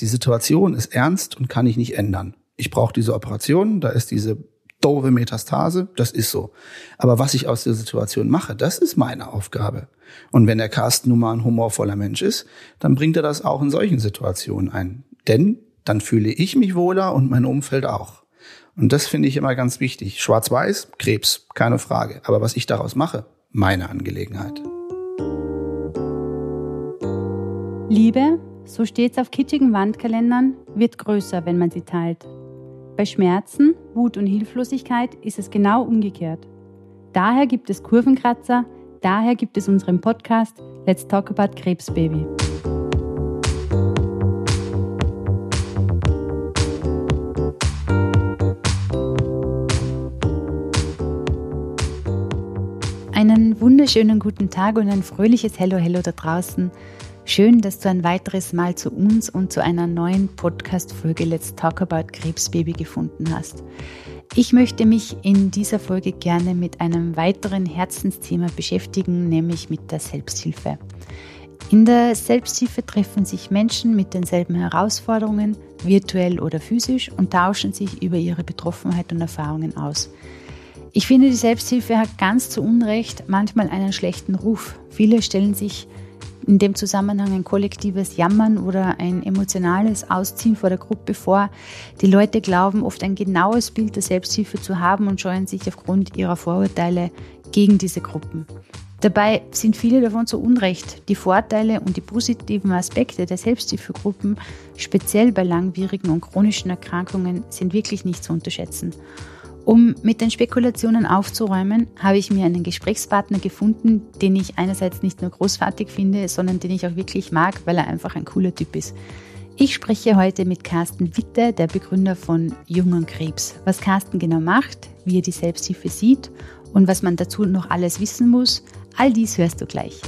die Situation ist ernst und kann ich nicht ändern. Ich brauche diese Operation, da ist diese doofe Metastase, das ist so. Aber was ich aus der Situation mache, das ist meine Aufgabe. Und wenn der Carsten nun mal ein humorvoller Mensch ist, dann bringt er das auch in solchen Situationen ein. Denn dann fühle ich mich wohler und mein Umfeld auch. Und das finde ich immer ganz wichtig. Schwarz-Weiß, Krebs, keine Frage. Aber was ich daraus mache, meine Angelegenheit. Liebe, so steht es auf kitschigen Wandkalendern, wird größer, wenn man sie teilt. Bei Schmerzen, Wut und Hilflosigkeit ist es genau umgekehrt. Daher gibt es Kurvenkratzer, daher gibt es unseren Podcast Let's Talk About Krebsbaby. Einen wunderschönen guten Tag und ein fröhliches Hello, Hello da draußen. Schön, dass du ein weiteres Mal zu uns und zu einer neuen Podcast-Folge Let's Talk About Krebsbaby gefunden hast. Ich möchte mich in dieser Folge gerne mit einem weiteren Herzensthema beschäftigen, nämlich mit der Selbsthilfe. In der Selbsthilfe treffen sich Menschen mit denselben Herausforderungen, virtuell oder physisch, und tauschen sich über ihre Betroffenheit und Erfahrungen aus. Ich finde, die Selbsthilfe hat ganz zu Unrecht manchmal einen schlechten Ruf. Viele stellen sich in dem Zusammenhang ein kollektives Jammern oder ein emotionales Ausziehen vor der Gruppe vor. Die Leute glauben oft ein genaues Bild der Selbsthilfe zu haben und scheuen sich aufgrund ihrer Vorurteile gegen diese Gruppen. Dabei sind viele davon zu Unrecht. Die Vorteile und die positiven Aspekte der Selbsthilfegruppen, speziell bei langwierigen und chronischen Erkrankungen, sind wirklich nicht zu unterschätzen. Um mit den Spekulationen aufzuräumen, habe ich mir einen Gesprächspartner gefunden, den ich einerseits nicht nur großartig finde, sondern den ich auch wirklich mag, weil er einfach ein cooler Typ ist. Ich spreche heute mit Carsten Witte, der Begründer von Jung und Krebs. Was Carsten genau macht, wie er die Selbsthilfe sieht und was man dazu noch alles wissen muss, all dies hörst du gleich.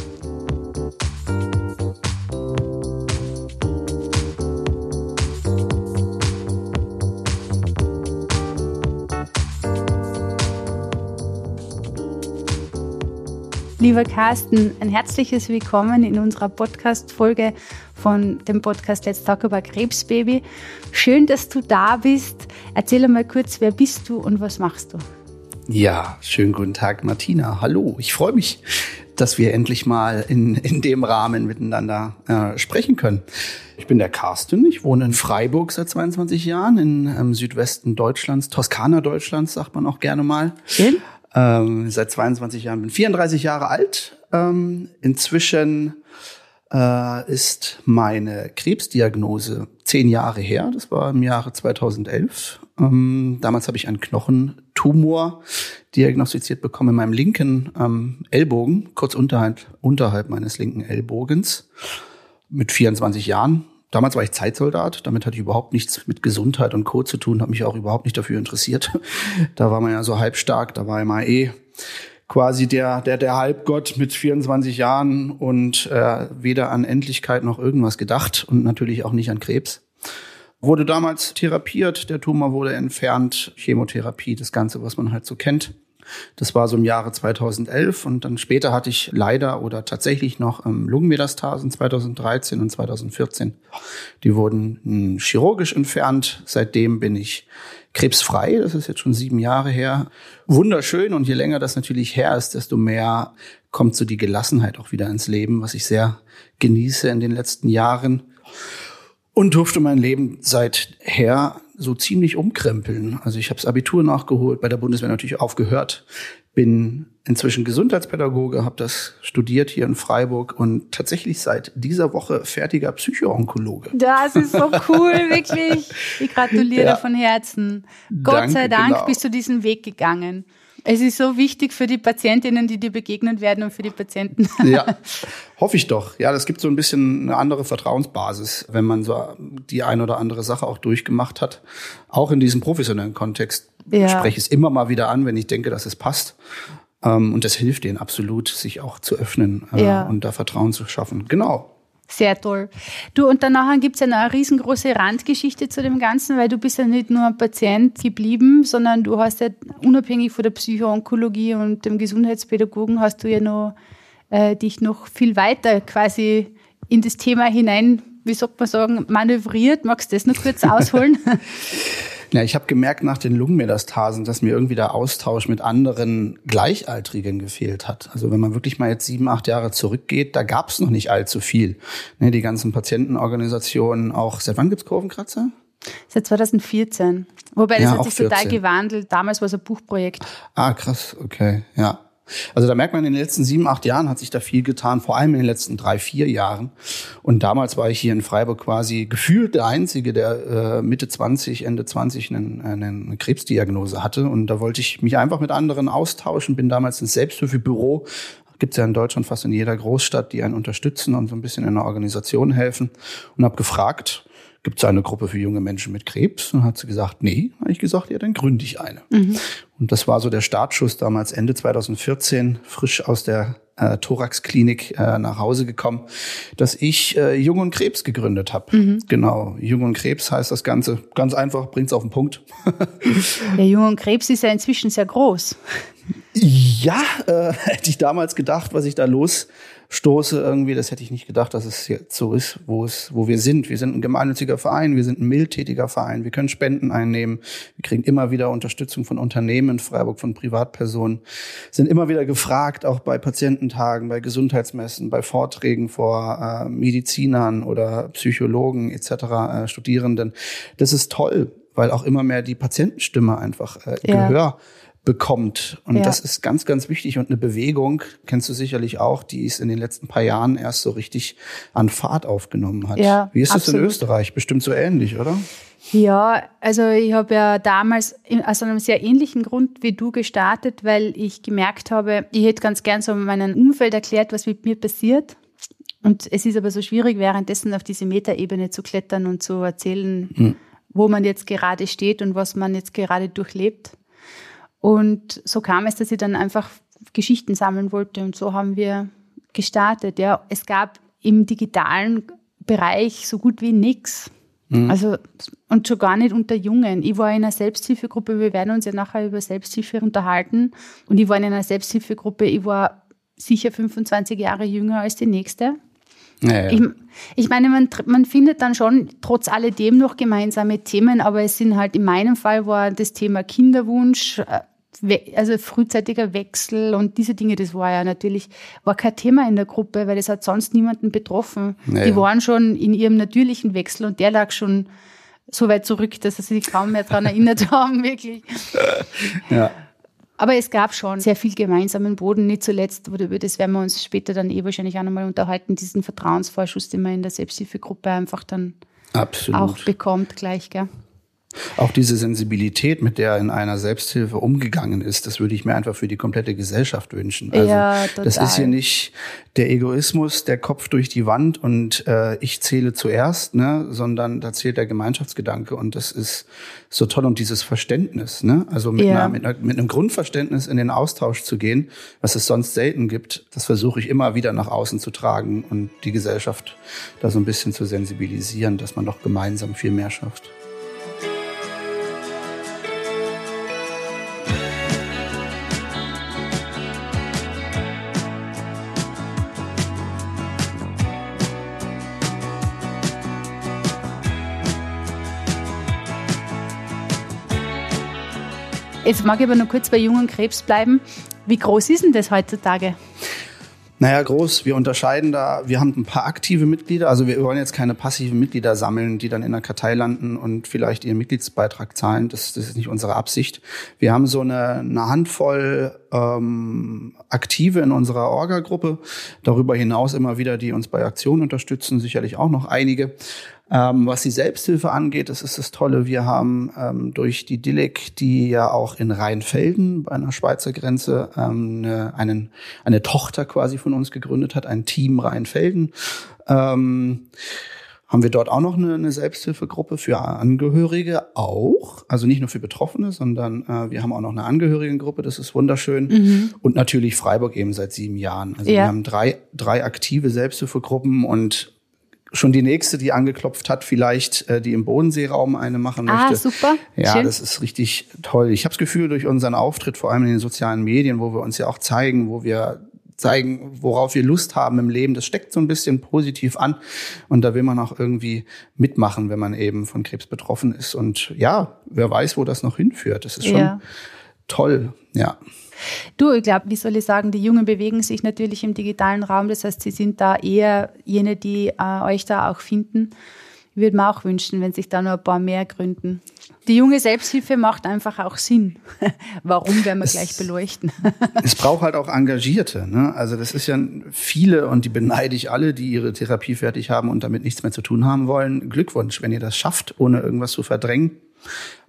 Lieber Carsten, ein herzliches Willkommen in unserer Podcast-Folge von dem Podcast Let's Talk About Krebsbaby. Schön, dass du da bist. Erzähl mal kurz, wer bist du und was machst du? Ja, schönen guten Tag, Martina. Hallo, ich freue mich, dass wir endlich mal in, in dem Rahmen miteinander äh, sprechen können. Ich bin der Carsten, ich wohne in Freiburg seit 22 Jahren im ähm, Südwesten Deutschlands, Toskana Deutschlands, sagt man auch gerne mal. Schön. Ähm, seit 22 Jahren, bin 34 Jahre alt. Ähm, inzwischen äh, ist meine Krebsdiagnose zehn Jahre her. Das war im Jahre 2011. Ähm, damals habe ich einen Knochentumor diagnostiziert bekommen in meinem linken ähm, Ellbogen, kurz unterhalb, unterhalb meines linken Ellbogens. Mit 24 Jahren Damals war ich Zeitsoldat, damit hatte ich überhaupt nichts mit Gesundheit und Co. zu tun, habe mich auch überhaupt nicht dafür interessiert. Da war man ja so halbstark, da war immer eh quasi der, der, der Halbgott mit 24 Jahren und äh, weder an Endlichkeit noch irgendwas gedacht und natürlich auch nicht an Krebs. Wurde damals therapiert, der Tumor wurde entfernt, Chemotherapie, das Ganze, was man halt so kennt. Das war so im Jahre 2011 und dann später hatte ich leider oder tatsächlich noch ähm, Lungenmetastasen 2013 und 2014. Die wurden hm, chirurgisch entfernt. Seitdem bin ich krebsfrei. Das ist jetzt schon sieben Jahre her. Wunderschön und je länger das natürlich her ist, desto mehr kommt so die Gelassenheit auch wieder ins Leben, was ich sehr genieße in den letzten Jahren und durfte mein Leben seither so ziemlich umkrempeln. Also ich habe das Abitur nachgeholt, bei der Bundeswehr natürlich aufgehört, bin inzwischen Gesundheitspädagoge, habe das studiert hier in Freiburg und tatsächlich seit dieser Woche fertiger Psychoonkologe. Das ist so cool, wirklich. Ich gratuliere ja. von Herzen. Gott Danke, sei Dank genau. bist du diesen Weg gegangen. Es ist so wichtig für die Patientinnen, die dir begegnen werden und für die Patienten. Ja, hoffe ich doch. Ja, das gibt so ein bisschen eine andere Vertrauensbasis, wenn man so die ein oder andere Sache auch durchgemacht hat. Auch in diesem professionellen Kontext ja. spreche ich es immer mal wieder an, wenn ich denke, dass es passt. Ähm, und das hilft denen absolut, sich auch zu öffnen äh, ja. und da Vertrauen zu schaffen. Genau. Sehr toll. Du, und danach gibt es ja noch eine riesengroße Randgeschichte zu dem Ganzen, weil du bist ja nicht nur ein Patient geblieben, sondern du hast ja unabhängig von der Psychoonkologie und dem Gesundheitspädagogen hast du ja noch äh, dich noch viel weiter quasi in das Thema hinein wie sagt man sagen, manövriert. Magst du das noch kurz ausholen? Ja, ich habe gemerkt nach den Lungenmetastasen, dass mir irgendwie der Austausch mit anderen Gleichaltrigen gefehlt hat. Also wenn man wirklich mal jetzt sieben, acht Jahre zurückgeht, da gab es noch nicht allzu viel. Ne, die ganzen Patientenorganisationen, auch seit wann gibt's Kurvenkratzer? Seit 2014. Wobei das ja, hat sich total gewandelt. Damals war es ein Buchprojekt. Ah, krass, okay, ja. Also da merkt man, in den letzten sieben, acht Jahren hat sich da viel getan, vor allem in den letzten drei, vier Jahren. Und damals war ich hier in Freiburg quasi gefühlt der Einzige, der äh, Mitte 20, Ende 20 einen, eine Krebsdiagnose hatte. Und da wollte ich mich einfach mit anderen austauschen, bin damals ins Selbsthilfebüro gibt es ja in Deutschland fast in jeder Großstadt, die einen unterstützen und so ein bisschen in der Organisation helfen. Und habe gefragt, gibt es eine Gruppe für junge Menschen mit Krebs? Und hat sie gesagt, nee. Habe ich gesagt, ja, dann gründe ich eine. Mhm. Und das war so der Startschuss damals Ende 2014, frisch aus der äh, Thorax-Klinik äh, nach Hause gekommen, dass ich äh, Jung und Krebs gegründet habe. Mhm. Genau, Jung und Krebs heißt das Ganze ganz einfach, bringt's auf den Punkt. der Jung und Krebs ist ja inzwischen sehr groß. Ja, äh, hätte ich damals gedacht, was ich da los stoße irgendwie, das hätte ich nicht gedacht, dass es jetzt so ist, wo es, wo wir sind. Wir sind ein gemeinnütziger Verein, wir sind ein mildtätiger Verein, wir können Spenden einnehmen, wir kriegen immer wieder Unterstützung von Unternehmen in Freiburg, von Privatpersonen, sind immer wieder gefragt, auch bei Patiententagen, bei Gesundheitsmessen, bei Vorträgen vor äh, Medizinern oder Psychologen etc., äh, Studierenden. Das ist toll, weil auch immer mehr die Patientenstimme einfach äh, ja. Gehör bekommt. Und ja. das ist ganz, ganz wichtig. Und eine Bewegung, kennst du sicherlich auch, die es in den letzten paar Jahren erst so richtig an Fahrt aufgenommen hat. Ja, Wie ist das in Österreich? Bestimmt so ähnlich, oder? Ja, also ich habe ja damals aus einem sehr ähnlichen Grund wie du gestartet, weil ich gemerkt habe, ich hätte ganz gern so meinem Umfeld erklärt, was mit mir passiert. Und es ist aber so schwierig, währenddessen auf diese Metaebene zu klettern und zu erzählen, hm. wo man jetzt gerade steht und was man jetzt gerade durchlebt. Und so kam es, dass ich dann einfach Geschichten sammeln wollte und so haben wir gestartet. Ja, es gab im digitalen Bereich so gut wie nichts. Mhm. Also, und schon gar nicht unter Jungen. Ich war in einer Selbsthilfegruppe, wir werden uns ja nachher über Selbsthilfe unterhalten. Und ich war in einer Selbsthilfegruppe, ich war sicher 25 Jahre jünger als die nächste. Ja, ja. Ich, ich, meine, man, man findet dann schon trotz alledem noch gemeinsame Themen, aber es sind halt in meinem Fall war das Thema Kinderwunsch, äh, also frühzeitiger Wechsel und diese Dinge, das war ja natürlich, war kein Thema in der Gruppe, weil es hat sonst niemanden betroffen. Naja. Die waren schon in ihrem natürlichen Wechsel und der lag schon so weit zurück, dass sie sich kaum mehr daran erinnert haben, wirklich. Ja. Aber es gab schon sehr viel gemeinsamen Boden, nicht zuletzt, über das werden wir uns später dann eh wahrscheinlich auch nochmal unterhalten, diesen Vertrauensvorschuss, den man in der Selbsthilfegruppe einfach dann Absolut. auch bekommt gleich, gell? Auch diese Sensibilität, mit der in einer Selbsthilfe umgegangen ist, das würde ich mir einfach für die komplette Gesellschaft wünschen. Also ja, total. das ist hier nicht der Egoismus, der Kopf durch die Wand und äh, ich zähle zuerst, ne, sondern da zählt der Gemeinschaftsgedanke und das ist so toll und dieses Verständnis, ne, also mit, ja. einer, mit, einer, mit einem Grundverständnis in den Austausch zu gehen, was es sonst selten gibt, das versuche ich immer wieder nach außen zu tragen und die Gesellschaft da so ein bisschen zu sensibilisieren, dass man doch gemeinsam viel mehr schafft. Jetzt mag ich aber noch kurz bei jungen Krebs bleiben. Wie groß ist denn das heutzutage? Naja, groß. Wir unterscheiden da, wir haben ein paar aktive Mitglieder. Also wir wollen jetzt keine passiven Mitglieder sammeln, die dann in der Kartei landen und vielleicht ihren Mitgliedsbeitrag zahlen. Das, das ist nicht unsere Absicht. Wir haben so eine, eine Handvoll ähm, Aktive in unserer Orga-Gruppe. Darüber hinaus immer wieder, die uns bei Aktionen unterstützen. Sicherlich auch noch einige. Ähm, was die Selbsthilfe angeht, das ist das Tolle. Wir haben ähm, durch die DILIC, die ja auch in Rheinfelden bei einer Schweizer Grenze ähm, eine, einen, eine Tochter quasi von uns gegründet hat, ein Team Rheinfelden. Ähm, haben wir dort auch noch eine, eine Selbsthilfegruppe für Angehörige auch, also nicht nur für Betroffene, sondern äh, wir haben auch noch eine Angehörigengruppe, das ist wunderschön mhm. und natürlich Freiburg eben seit sieben Jahren. Also ja. wir haben drei drei aktive Selbsthilfegruppen und schon die nächste, die angeklopft hat, vielleicht äh, die im Bodenseeraum eine machen ah, möchte. Ah, super. Ja, Schön. das ist richtig toll. Ich habe das Gefühl, durch unseren Auftritt, vor allem in den sozialen Medien, wo wir uns ja auch zeigen, wo wir zeigen, worauf wir Lust haben im Leben. Das steckt so ein bisschen positiv an. Und da will man auch irgendwie mitmachen, wenn man eben von Krebs betroffen ist. Und ja, wer weiß, wo das noch hinführt. Das ist schon ja. toll, ja. Du, ich glaube, wie soll ich sagen, die Jungen bewegen sich natürlich im digitalen Raum. Das heißt, sie sind da eher jene, die äh, euch da auch finden. Würde mir auch wünschen, wenn sich da noch ein paar mehr gründen. Die junge Selbsthilfe macht einfach auch Sinn. Warum werden wir es, gleich beleuchten? es braucht halt auch Engagierte. Ne? Also das ist ja viele und die beneide ich alle, die ihre Therapie fertig haben und damit nichts mehr zu tun haben wollen. Glückwunsch, wenn ihr das schafft, ohne irgendwas zu verdrängen,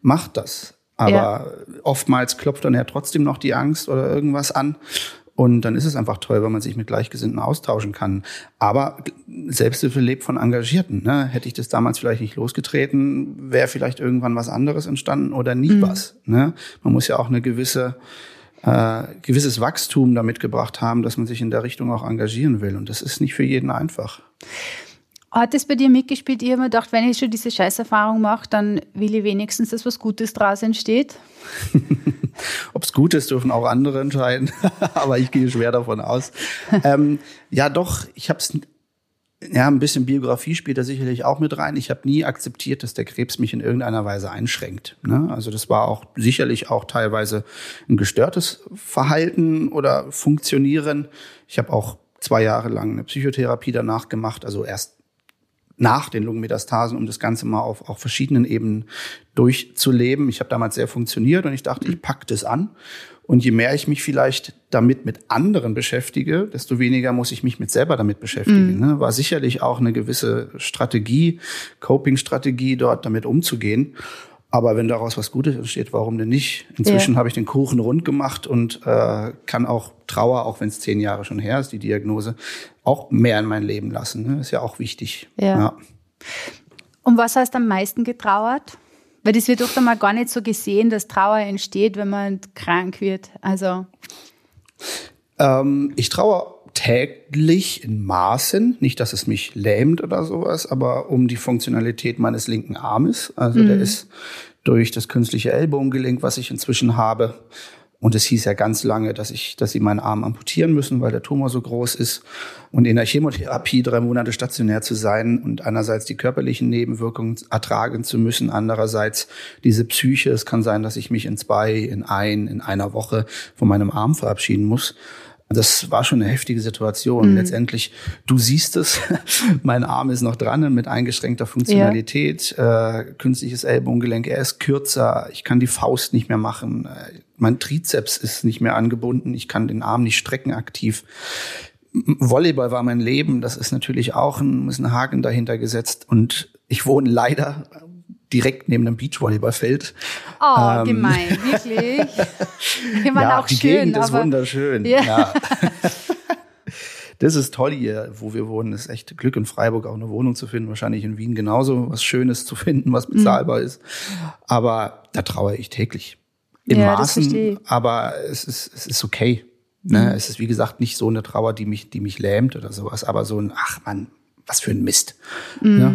macht das. Aber ja. oftmals klopft dann ja trotzdem noch die Angst oder irgendwas an. Und dann ist es einfach toll, wenn man sich mit Gleichgesinnten austauschen kann. Aber Selbsthilfe lebt von Engagierten. Ne? Hätte ich das damals vielleicht nicht losgetreten, wäre vielleicht irgendwann was anderes entstanden oder nie mhm. was. Ne? Man muss ja auch eine gewisse äh, gewisses Wachstum damit gebracht haben, dass man sich in der Richtung auch engagieren will. Und das ist nicht für jeden einfach. Hat es bei dir mitgespielt? Ich habe mir gedacht, wenn ich schon diese Scheißerfahrung mache, dann will ich wenigstens, dass was Gutes draus entsteht. Ob es gut ist, dürfen auch andere entscheiden. Aber ich gehe schwer davon aus. ähm, ja, doch, ich habe es ja, ein bisschen Biografie spielt da sicherlich auch mit rein. Ich habe nie akzeptiert, dass der Krebs mich in irgendeiner Weise einschränkt. Ne? Also das war auch sicherlich auch teilweise ein gestörtes Verhalten oder Funktionieren. Ich habe auch zwei Jahre lang eine Psychotherapie danach gemacht, also erst nach den Lungenmetastasen, um das Ganze mal auf, auf verschiedenen Ebenen durchzuleben. Ich habe damals sehr funktioniert und ich dachte, ich pack das an. Und je mehr ich mich vielleicht damit mit anderen beschäftige, desto weniger muss ich mich mit selber damit beschäftigen. Mhm. Ne? War sicherlich auch eine gewisse Strategie, Coping-Strategie, dort damit umzugehen. Aber wenn daraus was Gutes entsteht, warum denn nicht? Inzwischen ja. habe ich den Kuchen rund gemacht und äh, kann auch Trauer, auch wenn es zehn Jahre schon her ist, die Diagnose, auch mehr in mein Leben lassen. Ne? Ist ja auch wichtig. Ja. ja. Um was hast du am meisten getrauert? Weil das wird oft einmal gar nicht so gesehen, dass Trauer entsteht, wenn man krank wird. Also. Ähm, ich trauere täglich in Maßen, nicht, dass es mich lähmt oder sowas, aber um die Funktionalität meines linken Armes. Also mhm. der ist durch das künstliche Ellbogengelenk, was ich inzwischen habe. Und es hieß ja ganz lange, dass ich, dass sie meinen Arm amputieren müssen, weil der Tumor so groß ist. Und in der Chemotherapie drei Monate stationär zu sein und einerseits die körperlichen Nebenwirkungen ertragen zu müssen, andererseits diese Psyche. Es kann sein, dass ich mich in zwei, in ein, in einer Woche von meinem Arm verabschieden muss. Das war schon eine heftige Situation. Mhm. Letztendlich, du siehst es, mein Arm ist noch dran mit eingeschränkter Funktionalität, ja. äh, künstliches Ellbogengelenk, er ist kürzer, ich kann die Faust nicht mehr machen, äh, mein Trizeps ist nicht mehr angebunden, ich kann den Arm nicht strecken aktiv. Volleyball war mein Leben, das ist natürlich auch ein, ist ein Haken dahinter gesetzt und ich wohne leider direkt neben einem Beachvolleyballfeld. Oh, ähm, gemein, wirklich. Ich ja, auch die schön, Gegend ist wunderschön. Ja. ja. das ist toll hier, wo wir wohnen. Das ist echt Glück in Freiburg auch eine Wohnung zu finden. Wahrscheinlich in Wien genauso was Schönes zu finden, was bezahlbar mhm. ist. Aber da traue ich täglich. In ja, Maßen, aber es ist, es ist okay. Ne? Mhm. Es ist, wie gesagt, nicht so eine Trauer, die mich, die mich lähmt oder sowas, aber so ein, ach man, was für ein Mist. Mhm. Ja.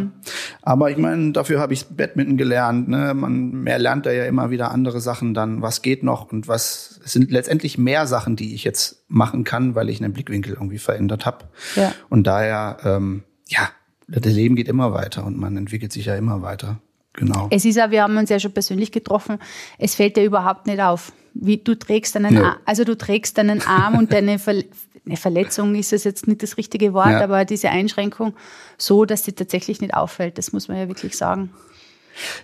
Aber ich meine, dafür habe ich Badminton gelernt. Ne? Man mehr lernt da ja immer wieder andere Sachen dann, was geht noch und was es sind letztendlich mehr Sachen, die ich jetzt machen kann, weil ich einen Blickwinkel irgendwie verändert habe. Ja. Und daher, ähm, ja, das Leben geht immer weiter und man entwickelt sich ja immer weiter. Genau. Es ist ja, wir haben uns ja schon persönlich getroffen, es fällt dir überhaupt nicht auf. Wie du trägst deinen nee. Arm, also du trägst deinen Arm und deine Ver eine Verletzung ist es jetzt nicht das richtige Wort, ja. aber diese Einschränkung so, dass sie tatsächlich nicht auffällt, das muss man ja wirklich sagen.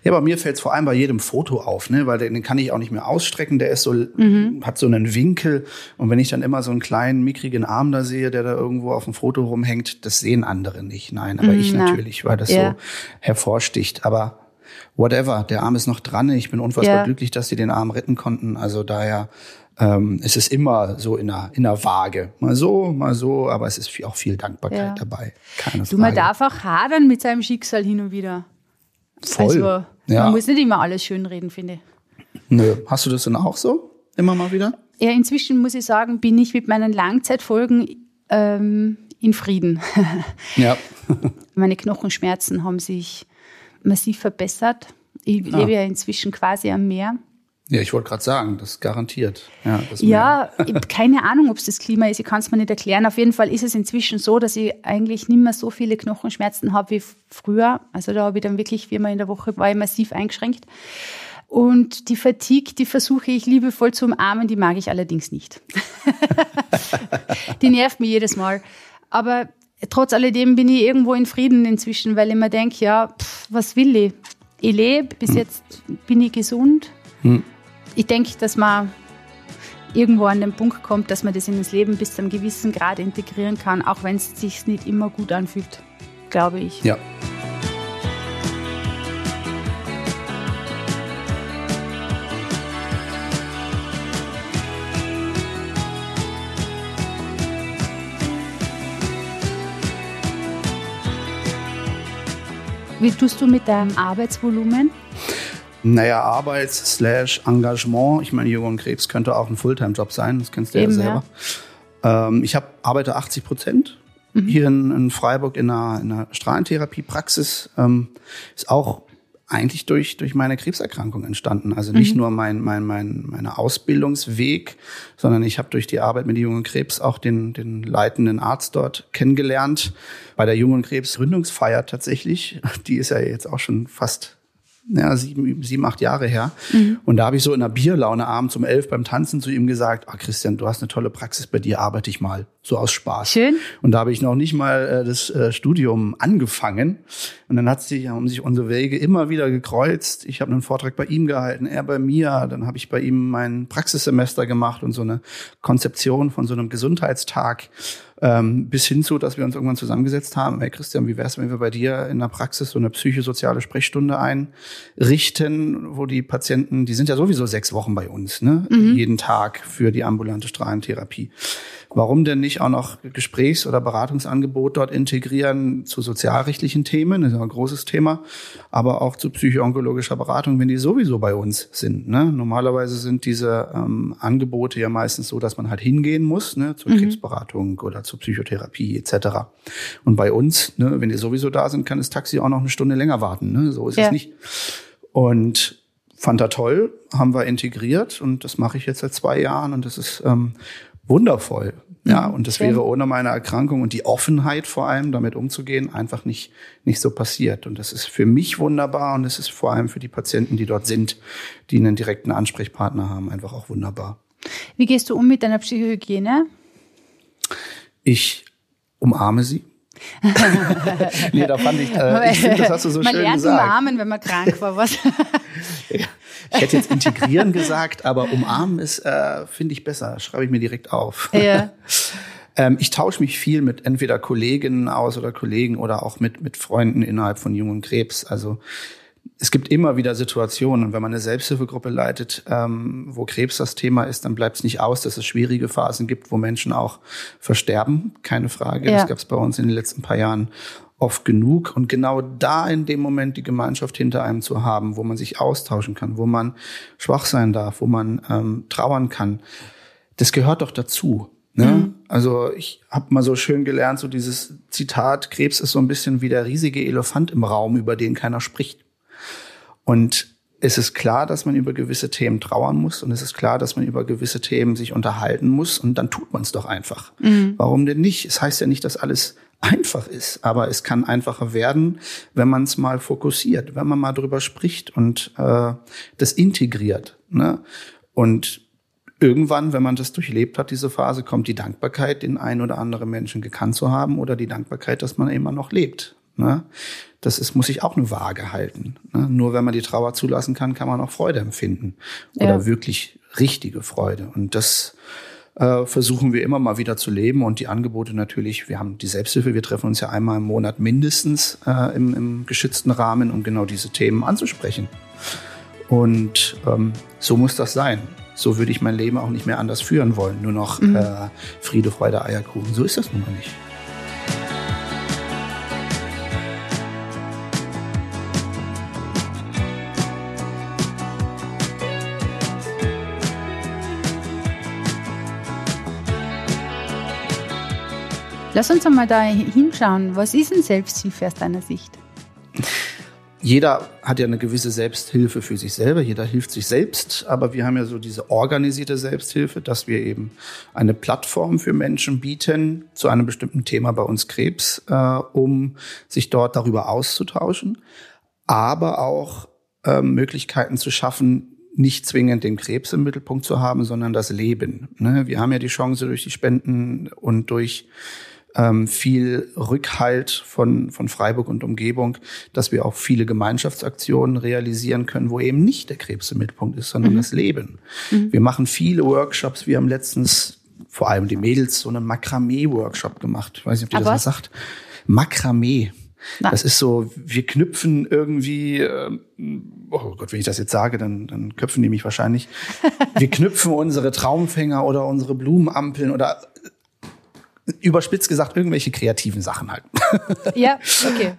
Ja, bei mir fällt es vor allem bei jedem Foto auf, ne? weil den kann ich auch nicht mehr ausstrecken. Der ist so, mhm. hat so einen Winkel. Und wenn ich dann immer so einen kleinen, mickrigen Arm da sehe, der da irgendwo auf dem Foto rumhängt, das sehen andere nicht. Nein, aber mhm, ich na. natürlich, weil das ja. so hervorsticht. Aber whatever, der Arm ist noch dran. Ich bin unfassbar ja. glücklich, dass sie den Arm retten konnten. Also daher ähm, es ist immer so in einer, in einer Waage. Mal so, mal so, aber es ist auch viel Dankbarkeit ja. dabei. Keine du, Frage. man darf auch hadern mit seinem Schicksal hin und wieder. Voll. Also, ja. man muss nicht immer alles schönreden, finde ich. Nö. Hast du das denn auch so? Immer mal wieder? Ja, inzwischen muss ich sagen, bin ich mit meinen Langzeitfolgen ähm, in Frieden. ja. Meine Knochenschmerzen haben sich massiv verbessert. Ich ah. lebe ja inzwischen quasi am Meer. Ja, ich wollte gerade sagen, das garantiert. Ja, das ja ich habe keine Ahnung, ob es das Klima ist. Ich kann es mir nicht erklären. Auf jeden Fall ist es inzwischen so, dass ich eigentlich nicht mehr so viele Knochenschmerzen habe wie früher. Also da habe ich dann wirklich viermal in der Woche war ich massiv eingeschränkt. Und die Fatigue, die versuche ich liebevoll zu umarmen, die mag ich allerdings nicht. die nervt mich jedes Mal. Aber trotz alledem bin ich irgendwo in Frieden inzwischen, weil ich mir denke, ja, pff, was will ich? Ich lebe, bis hm. jetzt bin ich gesund. Hm ich denke, dass man irgendwo an den Punkt kommt, dass man das in das Leben bis zu einem gewissen Grad integrieren kann, auch wenn es sich nicht immer gut anfühlt, glaube ich. Ja. Wie tust du mit deinem Arbeitsvolumen? Naja, Arbeit slash Engagement. Ich meine, Jürgen Krebs könnte auch ein Fulltime-Job sein, das kennst du Eben, ja selber. Ja. Ähm, ich hab, arbeite 80 Prozent mhm. hier in, in, Freiburg in einer, in einer Strahlentherapie-Praxis. Ähm, ist auch eigentlich durch, durch meine Krebserkrankung entstanden. Also nicht mhm. nur mein, mein, mein, meine Ausbildungsweg, sondern ich habe durch die Arbeit mit Jungen Krebs auch den, den leitenden Arzt dort kennengelernt. Bei der Jungen Krebs Gründungsfeier tatsächlich. Die ist ja jetzt auch schon fast ja, sieben, sieben, acht Jahre her. Mhm. Und da habe ich so in einer Bierlaune abends um elf beim Tanzen zu ihm gesagt, ah Christian, du hast eine tolle Praxis, bei dir arbeite ich mal. So aus Spaß. Schön. Und da habe ich noch nicht mal äh, das äh, Studium angefangen. Und dann hat sich, haben sich unsere Wege immer wieder gekreuzt. Ich habe einen Vortrag bei ihm gehalten, er bei mir. Dann habe ich bei ihm mein Praxissemester gemacht und so eine Konzeption von so einem Gesundheitstag. Ähm, bis hin zu, dass wir uns irgendwann zusammengesetzt haben, hey Christian, wie wär's, wenn wir bei dir in der Praxis so eine psychosoziale Sprechstunde einrichten, wo die Patienten, die sind ja sowieso sechs Wochen bei uns, ne? Mhm. jeden Tag für die ambulante Strahlentherapie. Warum denn nicht auch noch Gesprächs- oder Beratungsangebot dort integrieren zu sozialrechtlichen Themen, das ist ein großes Thema, aber auch zu psychoonkologischer Beratung, wenn die sowieso bei uns sind. Ne? Normalerweise sind diese ähm, Angebote ja meistens so, dass man halt hingehen muss, ne, zur mhm. Krebsberatung oder zur Psychotherapie etc. Und bei uns, ne, wenn die sowieso da sind, kann das Taxi auch noch eine Stunde länger warten. Ne? So ist ja. es nicht. Und fand er toll, haben wir integriert und das mache ich jetzt seit zwei Jahren und das ist ähm, wundervoll. Ja, und das wäre ohne meine Erkrankung und die Offenheit vor allem, damit umzugehen, einfach nicht, nicht so passiert. Und das ist für mich wunderbar und es ist vor allem für die Patienten, die dort sind, die einen direkten Ansprechpartner haben, einfach auch wunderbar. Wie gehst du um mit deiner Psychohygiene? Ich umarme sie. nee, da fand ich, äh, ich finde, das hast du so man schön lernt gesagt. umarmen, wenn man krank war, was? Ich hätte jetzt integrieren gesagt, aber umarmen ist, äh, finde ich besser. Schreibe ich mir direkt auf. Ja. ähm, ich tausche mich viel mit entweder Kolleginnen aus oder Kollegen oder auch mit, mit Freunden innerhalb von Jungen Krebs. Also es gibt immer wieder Situationen, wenn man eine Selbsthilfegruppe leitet, ähm, wo Krebs das Thema ist, dann bleibt es nicht aus, dass es schwierige Phasen gibt, wo Menschen auch versterben. Keine Frage. Ja. Das gab es bei uns in den letzten paar Jahren oft genug. Und genau da in dem Moment die Gemeinschaft hinter einem zu haben, wo man sich austauschen kann, wo man schwach sein darf, wo man ähm, trauern kann, das gehört doch dazu. Ne? Mhm. Also ich habe mal so schön gelernt, so dieses Zitat, Krebs ist so ein bisschen wie der riesige Elefant im Raum, über den keiner spricht. Und es ist klar, dass man über gewisse Themen trauern muss und es ist klar, dass man über gewisse Themen sich unterhalten muss und dann tut man es doch einfach. Mhm. Warum denn nicht? Es heißt ja nicht, dass alles einfach ist, aber es kann einfacher werden, wenn man es mal fokussiert, wenn man mal drüber spricht und äh, das integriert. Ne? Und irgendwann, wenn man das durchlebt hat, diese Phase, kommt die Dankbarkeit, den ein oder anderen Menschen gekannt zu haben oder die Dankbarkeit, dass man immer noch lebt. Ne? Das ist, muss sich auch eine Waage halten. Ne? Nur wenn man die Trauer zulassen kann, kann man auch Freude empfinden oder ja. wirklich richtige Freude. Und das äh, versuchen wir immer mal wieder zu leben und die Angebote natürlich, wir haben die Selbsthilfe, wir treffen uns ja einmal im Monat mindestens äh, im, im geschützten Rahmen, um genau diese Themen anzusprechen. Und ähm, so muss das sein. So würde ich mein Leben auch nicht mehr anders führen wollen. Nur noch mhm. äh, Friede, Freude, Eierkuchen. So ist das nun mal nicht. Lass uns einmal da hinschauen. Was ist denn Selbsthilfe aus deiner Sicht? jeder hat ja eine gewisse Selbsthilfe für sich selber, jeder hilft sich selbst, aber wir haben ja so diese organisierte Selbsthilfe, dass wir eben eine Plattform für Menschen bieten zu einem bestimmten Thema bei uns Krebs, äh, um sich dort darüber auszutauschen, aber auch äh, Möglichkeiten zu schaffen, nicht zwingend den Krebs im Mittelpunkt zu haben, sondern das Leben. Ne? Wir haben ja die Chance durch die Spenden und durch ähm, viel Rückhalt von, von Freiburg und Umgebung, dass wir auch viele Gemeinschaftsaktionen realisieren können, wo eben nicht der Krebs im Mittelpunkt ist, sondern mhm. das Leben. Mhm. Wir machen viele Workshops. Wir haben letztens vor allem die Mädels so einen Makramee-Workshop gemacht. Ich weiß nicht, ob ihr das was sagt. Makramee. Na. Das ist so, wir knüpfen irgendwie, äh, oh Gott, wenn ich das jetzt sage, dann, dann köpfen die mich wahrscheinlich. Wir knüpfen unsere Traumfänger oder unsere Blumenampeln oder überspitzt gesagt, irgendwelche kreativen Sachen halt. Ja, okay.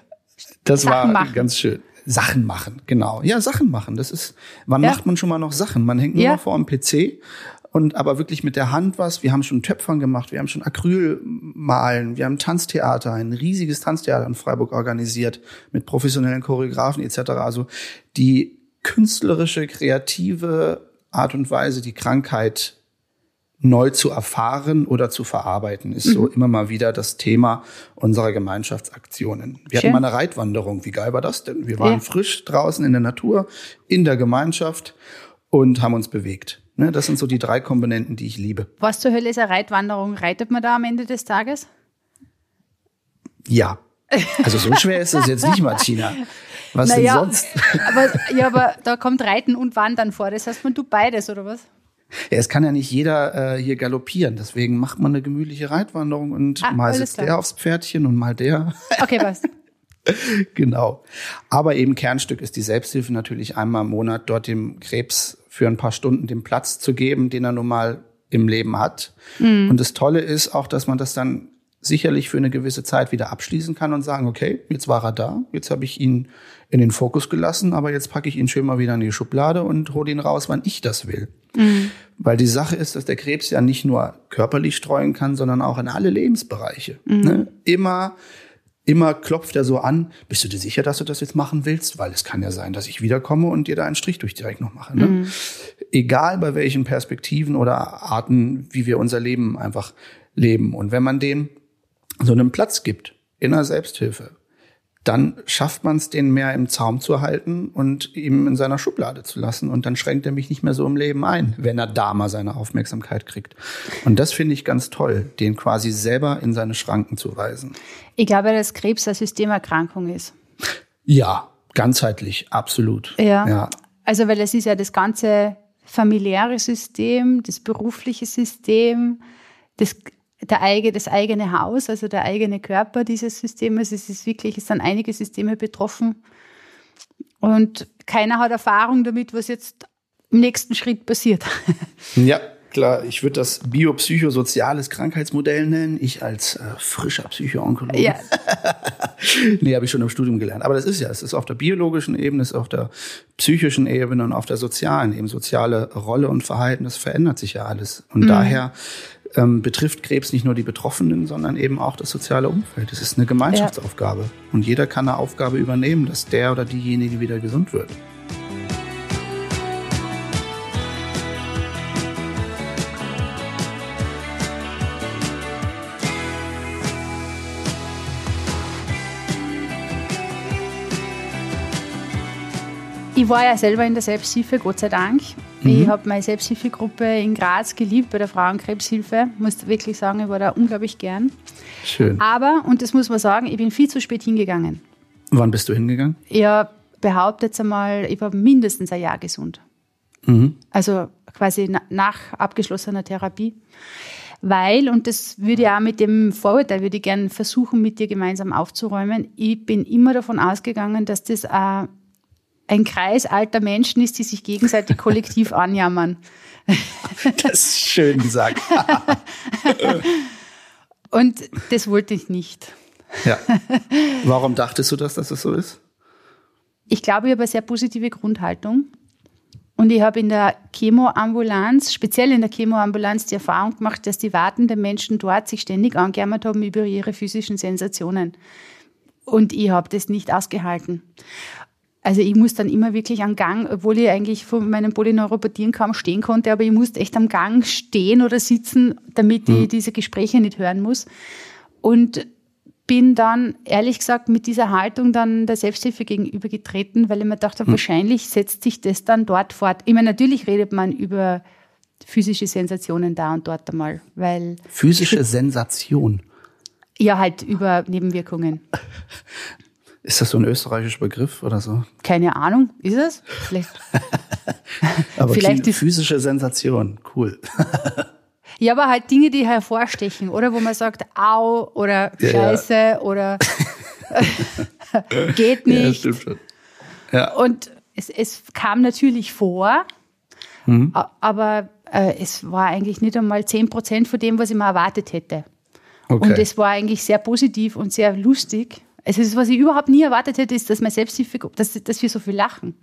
Das Sachen war machen. ganz schön. Sachen machen, genau. Ja, Sachen machen. Das ist, wann ja. macht man schon mal noch Sachen? Man hängt nur ja. noch vor dem PC und aber wirklich mit der Hand was. Wir haben schon Töpfern gemacht, wir haben schon Acryl malen, wir haben Tanztheater, ein riesiges Tanztheater in Freiburg organisiert mit professionellen Choreografen etc. Also die künstlerische, kreative Art und Weise, die Krankheit neu zu erfahren oder zu verarbeiten, ist mhm. so immer mal wieder das Thema unserer Gemeinschaftsaktionen. Wir Schön. hatten mal eine Reitwanderung. Wie geil war das denn? Wir waren ja. frisch draußen in der Natur, in der Gemeinschaft und haben uns bewegt. Ne, das sind so die drei Komponenten, die ich liebe. Was zur Hölle ist eine Reitwanderung? Reitet man da am Ende des Tages? Ja. Also so schwer ist es jetzt nicht, Martina. Was naja, denn sonst? Aber, ja, aber da kommt Reiten und Wandern vor. Das heißt, man tut beides, oder was? Ja, es kann ja nicht jeder äh, hier galoppieren, deswegen macht man eine gemütliche Reitwanderung und ah, mal sitzt klar. der aufs Pferdchen und mal der. Okay, was? genau. Aber eben Kernstück ist die Selbsthilfe natürlich einmal im Monat dort dem Krebs für ein paar Stunden den Platz zu geben, den er nun mal im Leben hat. Mhm. Und das Tolle ist auch, dass man das dann sicherlich für eine gewisse Zeit wieder abschließen kann und sagen, okay, jetzt war er da, jetzt habe ich ihn in den Fokus gelassen, aber jetzt packe ich ihn schön mal wieder in die Schublade und hole ihn raus, wann ich das will. Mhm. Weil die Sache ist, dass der Krebs ja nicht nur körperlich streuen kann, sondern auch in alle Lebensbereiche. Mhm. Ne? Immer, immer klopft er so an, bist du dir sicher, dass du das jetzt machen willst? Weil es kann ja sein, dass ich wiederkomme und dir da einen Strich durch direkt noch mache. Ne? Mhm. Egal bei welchen Perspektiven oder Arten, wie wir unser Leben einfach leben. Und wenn man dem so einen Platz gibt in der Selbsthilfe, dann schafft man es, den mehr im Zaum zu halten und ihm in seiner Schublade zu lassen. Und dann schränkt er mich nicht mehr so im Leben ein, wenn er da mal seine Aufmerksamkeit kriegt. Und das finde ich ganz toll, den quasi selber in seine Schranken zu weisen. Ich glaube, dass Krebs eine Systemerkrankung ist. Ja, ganzheitlich, absolut. Ja. ja. Also, weil es ist ja das ganze familiäre System, das berufliche System, das der eigene, das eigene Haus, also der eigene Körper dieses Systems. Es ist wirklich, es sind einige Systeme betroffen. Und keiner hat Erfahrung damit, was jetzt im nächsten Schritt passiert. Ja, klar. Ich würde das biopsychosoziales Krankheitsmodell nennen. Ich als äh, frischer Psychoonkologe. Ja. nee, habe ich schon im Studium gelernt. Aber das ist ja, es ist auf der biologischen Ebene, es ist auf der psychischen Ebene und auf der sozialen eben soziale Rolle und Verhalten. Das verändert sich ja alles. Und mhm. daher ähm, betrifft Krebs nicht nur die Betroffenen, sondern eben auch das soziale Umfeld. Es ist eine Gemeinschaftsaufgabe. Ja. Und jeder kann eine Aufgabe übernehmen, dass der oder diejenige wieder gesund wird. Ich war ja selber in der Selbsthilfe, Gott sei Dank. Mhm. Ich habe meine Selbsthilfegruppe in Graz geliebt bei der Frauenkrebshilfe. Muss wirklich sagen, ich war da unglaublich gern. Schön. Aber, und das muss man sagen, ich bin viel zu spät hingegangen. Wann bist du hingegangen? Ich behaupte jetzt einmal, ich war mindestens ein Jahr gesund. Mhm. Also quasi nach abgeschlossener Therapie. Weil, und das würde ich auch mit dem Vorurteil, würde ich gerne versuchen, mit dir gemeinsam aufzuräumen, ich bin immer davon ausgegangen, dass das auch ein Kreis alter Menschen ist, die sich gegenseitig kollektiv anjammern. Das ist schön gesagt. Und das wollte ich nicht. Ja. Warum dachtest du, dass das so ist? Ich glaube, ich habe eine sehr positive Grundhaltung. Und ich habe in der Chemoambulanz, speziell in der Chemoambulanz, die Erfahrung gemacht, dass die wartenden Menschen dort sich ständig angejammert haben über ihre physischen Sensationen. Und ich habe das nicht ausgehalten. Also ich muss dann immer wirklich am Gang, obwohl ich eigentlich von meinen Polyneuropathien kaum stehen konnte, aber ich musste echt am Gang stehen oder sitzen, damit ich mhm. diese Gespräche nicht hören muss. Und bin dann, ehrlich gesagt, mit dieser Haltung dann der Selbsthilfe gegenübergetreten, weil ich mir dachte, mhm. wahrscheinlich setzt sich das dann dort fort. Ich meine, natürlich redet man über physische Sensationen da und dort einmal, weil. Physische Sensation? Ja, halt über Nebenwirkungen. Ist das so ein österreichischer Begriff oder so? Keine Ahnung. Ist es? Vielleicht. aber Vielleicht ist physische Sensation. Cool. ja, aber halt Dinge, die hervorstechen, oder? Wo man sagt, au oder Scheiße ja. oder geht nicht. Ja, stimmt schon. Ja. Und es, es kam natürlich vor, mhm. aber äh, es war eigentlich nicht einmal 10 Prozent von dem, was ich mir erwartet hätte. Okay. Und es war eigentlich sehr positiv und sehr lustig. Also das, was ich überhaupt nie erwartet hätte, ist, dass mein Selbsthilfe, dass, dass wir so viel lachen.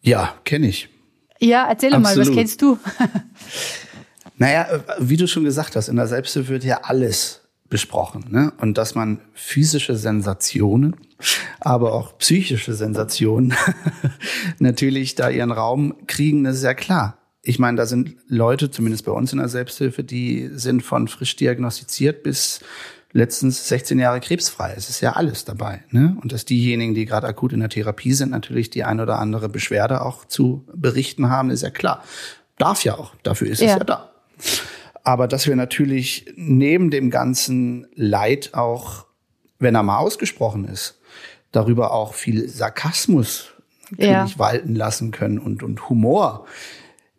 Ja, kenne ich. Ja, erzähl Absolut. mal, was kennst du? naja, wie du schon gesagt hast, in der Selbsthilfe wird ja alles besprochen. Ne? Und dass man physische Sensationen, aber auch psychische Sensationen natürlich da ihren Raum kriegen, das ist ja klar. Ich meine, da sind Leute, zumindest bei uns in der Selbsthilfe, die sind von frisch diagnostiziert bis letztens 16 Jahre krebsfrei. Es ist ja alles dabei. Ne? Und dass diejenigen, die gerade akut in der Therapie sind, natürlich die ein oder andere Beschwerde auch zu berichten haben, ist ja klar. Darf ja auch. Dafür ist ja. es ja da. Aber dass wir natürlich neben dem ganzen Leid auch, wenn er mal ausgesprochen ist, darüber auch viel Sarkasmus natürlich ja. walten lassen können und, und Humor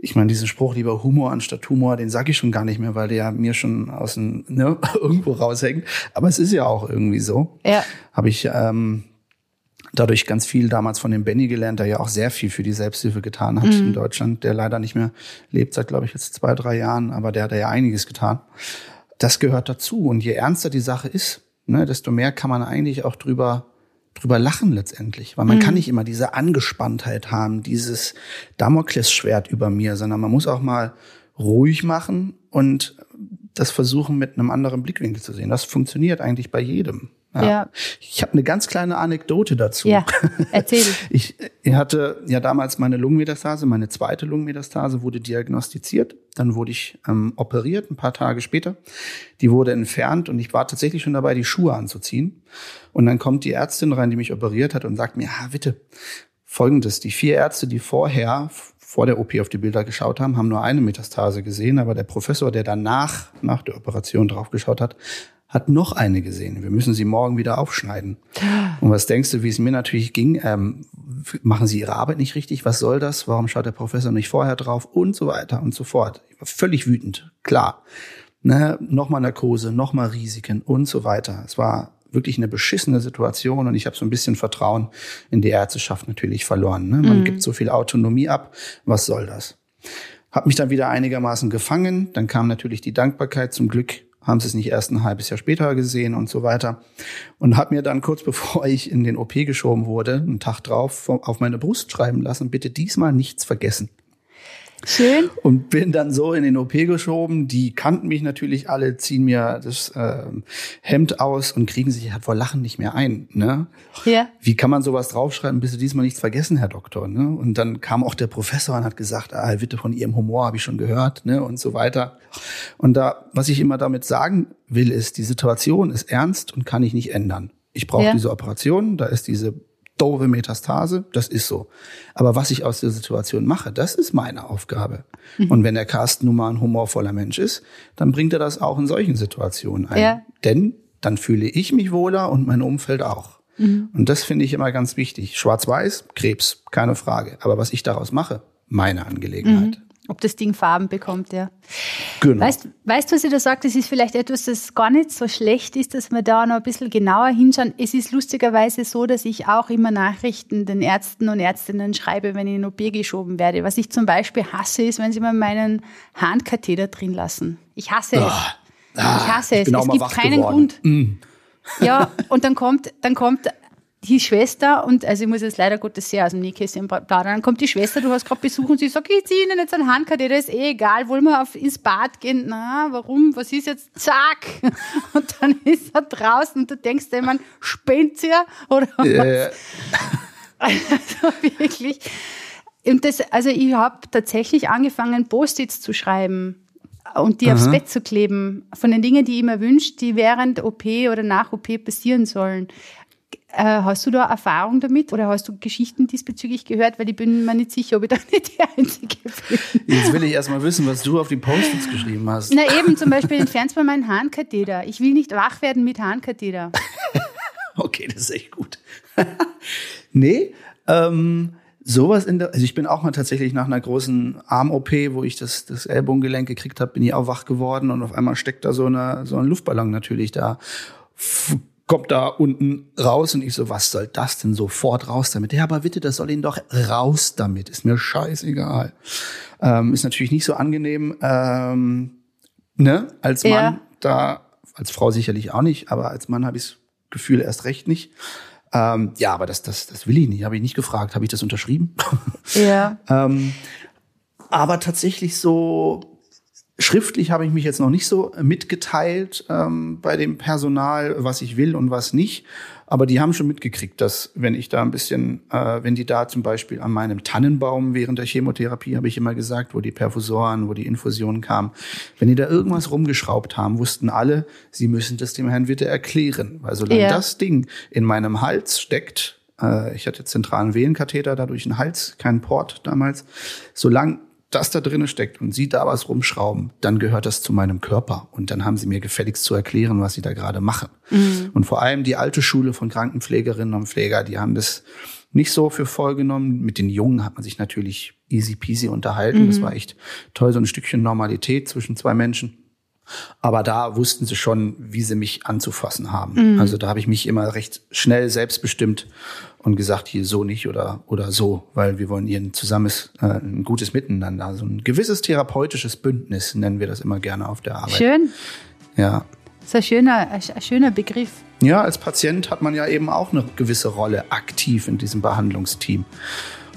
ich meine, diesen Spruch lieber Humor anstatt Humor, den sage ich schon gar nicht mehr, weil der mir schon aus dem ne, irgendwo raushängt. Aber es ist ja auch irgendwie so. Ja. Habe ich ähm, dadurch ganz viel damals von dem Benny gelernt, der ja auch sehr viel für die Selbsthilfe getan hat mhm. in Deutschland, der leider nicht mehr lebt seit, glaube ich, jetzt zwei, drei Jahren, aber der hat ja einiges getan. Das gehört dazu. Und je ernster die Sache ist, ne, desto mehr kann man eigentlich auch drüber drüber lachen letztendlich, weil man mhm. kann nicht immer diese Angespanntheit haben, dieses Damoklesschwert über mir, sondern man muss auch mal ruhig machen und das versuchen mit einem anderen Blickwinkel zu sehen. Das funktioniert eigentlich bei jedem. Ja. ja. Ich habe eine ganz kleine Anekdote dazu. Ja, erzähl. Ich, ich hatte ja damals meine Lungenmetastase, meine zweite Lungenmetastase wurde diagnostiziert. Dann wurde ich ähm, operiert, ein paar Tage später. Die wurde entfernt und ich war tatsächlich schon dabei, die Schuhe anzuziehen. Und dann kommt die Ärztin rein, die mich operiert hat und sagt mir, ah, bitte, folgendes, die vier Ärzte, die vorher vor der OP auf die Bilder geschaut haben, haben nur eine Metastase gesehen, aber der Professor, der danach, nach der Operation drauf geschaut hat, hat noch eine gesehen. Wir müssen sie morgen wieder aufschneiden. Und was denkst du, wie es mir natürlich ging? Ähm, machen Sie Ihre Arbeit nicht richtig? Was soll das? Warum schaut der Professor nicht vorher drauf? Und so weiter und so fort. Ich war völlig wütend, klar. Ne, nochmal Narkose, nochmal Risiken und so weiter. Es war wirklich eine beschissene Situation und ich habe so ein bisschen Vertrauen in die Ärzteschaft natürlich verloren. Ne? Man mhm. gibt so viel Autonomie ab. Was soll das? Hab mich dann wieder einigermaßen gefangen. Dann kam natürlich die Dankbarkeit. Zum Glück haben sie es nicht erst ein halbes Jahr später gesehen und so weiter. Und habe mir dann kurz bevor ich in den OP geschoben wurde, einen Tag drauf auf meine Brust schreiben lassen, bitte diesmal nichts vergessen. Schön. Und bin dann so in den OP geschoben. Die kannten mich natürlich alle, ziehen mir das äh, Hemd aus und kriegen sich halt vor Lachen nicht mehr ein. Ne? Ja. Wie kann man sowas draufschreiben, bis Sie diesmal nichts vergessen, Herr Doktor? Ne? Und dann kam auch der Professor und hat gesagt, ah, bitte von Ihrem Humor habe ich schon gehört, ne? Und so weiter. Und da, was ich immer damit sagen will, ist, die Situation ist ernst und kann ich nicht ändern. Ich brauche ja. diese Operation, da ist diese doofe Metastase, das ist so. Aber was ich aus der Situation mache, das ist meine Aufgabe. Mhm. Und wenn der Carsten nun mal ein humorvoller Mensch ist, dann bringt er das auch in solchen Situationen ein. Ja. Denn dann fühle ich mich wohler und mein Umfeld auch. Mhm. Und das finde ich immer ganz wichtig. Schwarz-Weiß, Krebs, keine Frage. Aber was ich daraus mache, meine Angelegenheit. Mhm ob das Ding Farben bekommt, ja. Genau. Weißt, weißt du, was ich da sage? Das ist vielleicht etwas, das gar nicht so schlecht ist, dass wir da noch ein bisschen genauer hinschauen. Es ist lustigerweise so, dass ich auch immer Nachrichten den Ärzten und Ärztinnen schreibe, wenn ich in OP geschoben werde. Was ich zum Beispiel hasse, ist, wenn sie mir meinen Handkatheter drin lassen. Ich hasse es. Ah, ich hasse es. Es gibt keinen geworden. Grund. Mm. Ja, und dann kommt, dann kommt die Schwester, und also ich muss jetzt leider Gottes sehr aus dem Nähkästchen plaudern, dann kommt die Schwester, du hast gerade Besuch und sie sagt, ich ziehe Ihnen jetzt einen Handkatheter, ist eh egal, wollen wir auf, ins Bad gehen? Na, warum? Was ist jetzt? Zack! Und dann ist er draußen und du denkst dir, man spinnt ja oder yeah. was? Also wirklich. Und das, also ich habe tatsächlich angefangen, Post-its zu schreiben und die Aha. aufs Bett zu kleben von den Dingen, die ich mir wünsche, die während OP oder nach OP passieren sollen. Äh, hast du da Erfahrung damit oder hast du Geschichten diesbezüglich gehört? Weil ich bin mir nicht sicher, ob ich da nicht die Einzige bin. Jetzt will ich erstmal wissen, was du auf die Post-its geschrieben hast. Na eben, zum Beispiel entfernt mal meinen Harnkatheter. Ich will nicht wach werden mit Harnkatheter. okay, das ist echt gut. nee, ähm, sowas in der, also ich bin auch mal tatsächlich nach einer großen Arm-OP, wo ich das, das Ellbogengelenk gekriegt habe, bin ich auch wach geworden und auf einmal steckt da so, eine, so ein Luftballon natürlich da kommt da unten raus und ich so, was soll das denn sofort raus damit? Ja, aber bitte, das soll ihn doch raus damit. Ist mir scheißegal. Ähm, ist natürlich nicht so angenehm, ähm, ne, als Mann ja. da, als Frau sicherlich auch nicht, aber als Mann habe ich das Gefühl erst recht nicht. Ähm, ja, aber das, das, das will ich nicht. Habe ich nicht gefragt. Habe ich das unterschrieben? Ja. ähm, aber tatsächlich so Schriftlich habe ich mich jetzt noch nicht so mitgeteilt ähm, bei dem Personal, was ich will und was nicht. Aber die haben schon mitgekriegt, dass wenn ich da ein bisschen, äh, wenn die da zum Beispiel an meinem Tannenbaum während der Chemotherapie, habe ich immer gesagt, wo die Perfusoren, wo die Infusionen kamen, wenn die da irgendwas rumgeschraubt haben, wussten alle, sie müssen das dem Herrn Witte erklären. Weil solange ja. das Ding in meinem Hals steckt, äh, ich hatte zentralen Venenkatheter, dadurch einen Hals, keinen Port damals, solange das da drinnen steckt und Sie da was rumschrauben, dann gehört das zu meinem Körper. Und dann haben Sie mir gefälligst zu erklären, was Sie da gerade machen. Mhm. Und vor allem die alte Schule von Krankenpflegerinnen und Pfleger, die haben das nicht so für voll genommen. Mit den Jungen hat man sich natürlich easy peasy unterhalten. Mhm. Das war echt toll, so ein Stückchen Normalität zwischen zwei Menschen. Aber da wussten sie schon, wie sie mich anzufassen haben. Mhm. Also da habe ich mich immer recht schnell selbstbestimmt und gesagt, hier so nicht oder, oder so, weil wir wollen hier ein zusammes, äh, ein gutes Miteinander. So ein gewisses therapeutisches Bündnis nennen wir das immer gerne auf der Arbeit. Schön. Ja. Das ist ein schöner, ein schöner Begriff. Ja, als Patient hat man ja eben auch eine gewisse Rolle aktiv in diesem Behandlungsteam.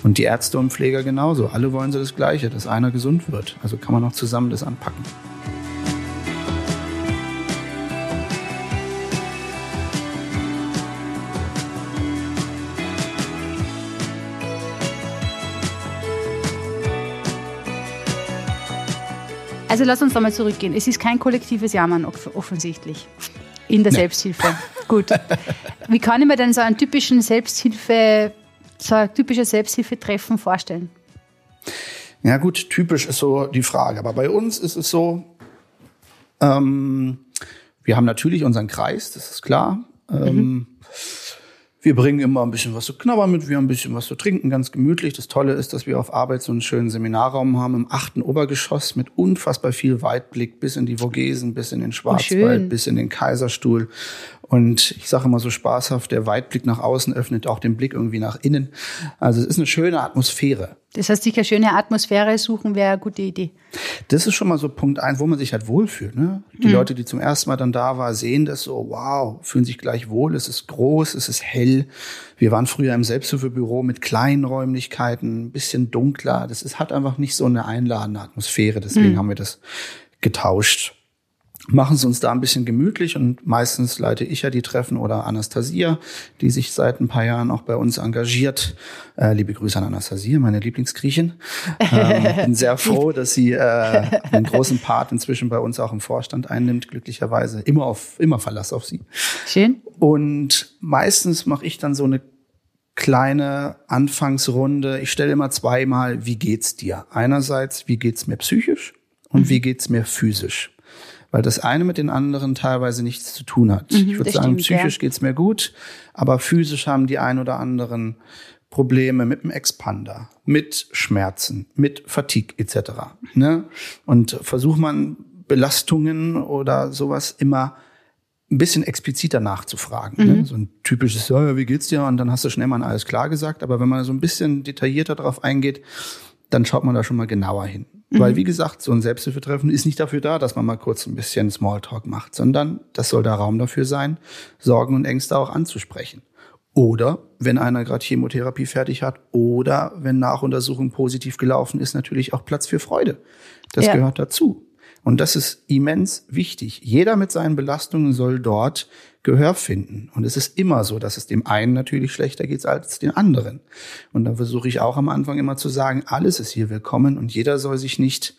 Und die Ärzte und Pfleger genauso. Alle wollen sie das Gleiche, dass einer gesund wird. Also kann man auch zusammen das anpacken. Also lass uns da mal zurückgehen. Es ist kein kollektives Jammern offensichtlich in der nee. Selbsthilfe. Gut. Wie kann ich mir denn so einen typischen Selbsthilfe, so ein typisches Selbsthilfetreffen vorstellen? Ja gut, typisch ist so die Frage. Aber bei uns ist es so, ähm, wir haben natürlich unseren Kreis, das ist klar. Ähm, mhm. Wir bringen immer ein bisschen was zu knabbern mit, wir haben ein bisschen was zu trinken, ganz gemütlich. Das Tolle ist, dass wir auf Arbeit so einen schönen Seminarraum haben im achten Obergeschoss mit unfassbar viel Weitblick bis in die Vogesen, bis in den oh, Schwarzwald, oh, bis in den Kaiserstuhl. Und ich sage immer so spaßhaft, der Weitblick nach außen öffnet auch den Blick irgendwie nach innen. Also es ist eine schöne Atmosphäre. Das heißt, sich eine schöne Atmosphäre suchen wäre eine gute Idee. Das ist schon mal so Punkt eins, wo man sich halt wohlfühlt. Ne? Die mhm. Leute, die zum ersten Mal dann da waren, sehen das so, wow, fühlen sich gleich wohl, es ist groß, es ist hell. Wir waren früher im Selbsthilfebüro mit kleinen Räumlichkeiten, ein bisschen dunkler. Das ist, hat einfach nicht so eine einladende Atmosphäre. Deswegen mhm. haben wir das getauscht machen es uns da ein bisschen gemütlich und meistens leite ich ja die Treffen oder Anastasia, die sich seit ein paar Jahren auch bei uns engagiert. Äh, liebe Grüße an Anastasia, meine Lieblingsgriechin. Ähm, bin sehr froh, dass sie äh, einen großen Part inzwischen bei uns auch im Vorstand einnimmt, glücklicherweise. Immer auf, immer Verlass auf sie. Schön. Und meistens mache ich dann so eine kleine Anfangsrunde. Ich stelle immer zweimal, wie geht's dir? Einerseits, wie geht's mir psychisch und mhm. wie geht's mir physisch? Weil das eine mit den anderen teilweise nichts zu tun hat. Mhm, ich würde sagen, stimmt, psychisch ja. geht's mir gut, aber physisch haben die ein oder anderen Probleme mit dem Expander, mit Schmerzen, mit Fatigue etc. Ne? Und versucht man Belastungen oder sowas immer ein bisschen expliziter nachzufragen. Ne? Mhm. Ne? So ein typisches, ja, wie geht's dir? Und dann hast du schnell mal alles klar gesagt. Aber wenn man so ein bisschen detaillierter darauf eingeht, dann schaut man da schon mal genauer hin. Mhm. Weil, wie gesagt, so ein Selbsthilfetreffen ist nicht dafür da, dass man mal kurz ein bisschen Smalltalk macht, sondern das soll der Raum dafür sein, Sorgen und Ängste auch anzusprechen. Oder wenn einer gerade Chemotherapie fertig hat oder wenn Nachuntersuchung positiv gelaufen ist, natürlich auch Platz für Freude. Das ja. gehört dazu. Und das ist immens wichtig. Jeder mit seinen Belastungen soll dort Gehör finden. Und es ist immer so, dass es dem einen natürlich schlechter geht als den anderen. Und da versuche ich auch am Anfang immer zu sagen, alles ist hier willkommen und jeder soll sich nicht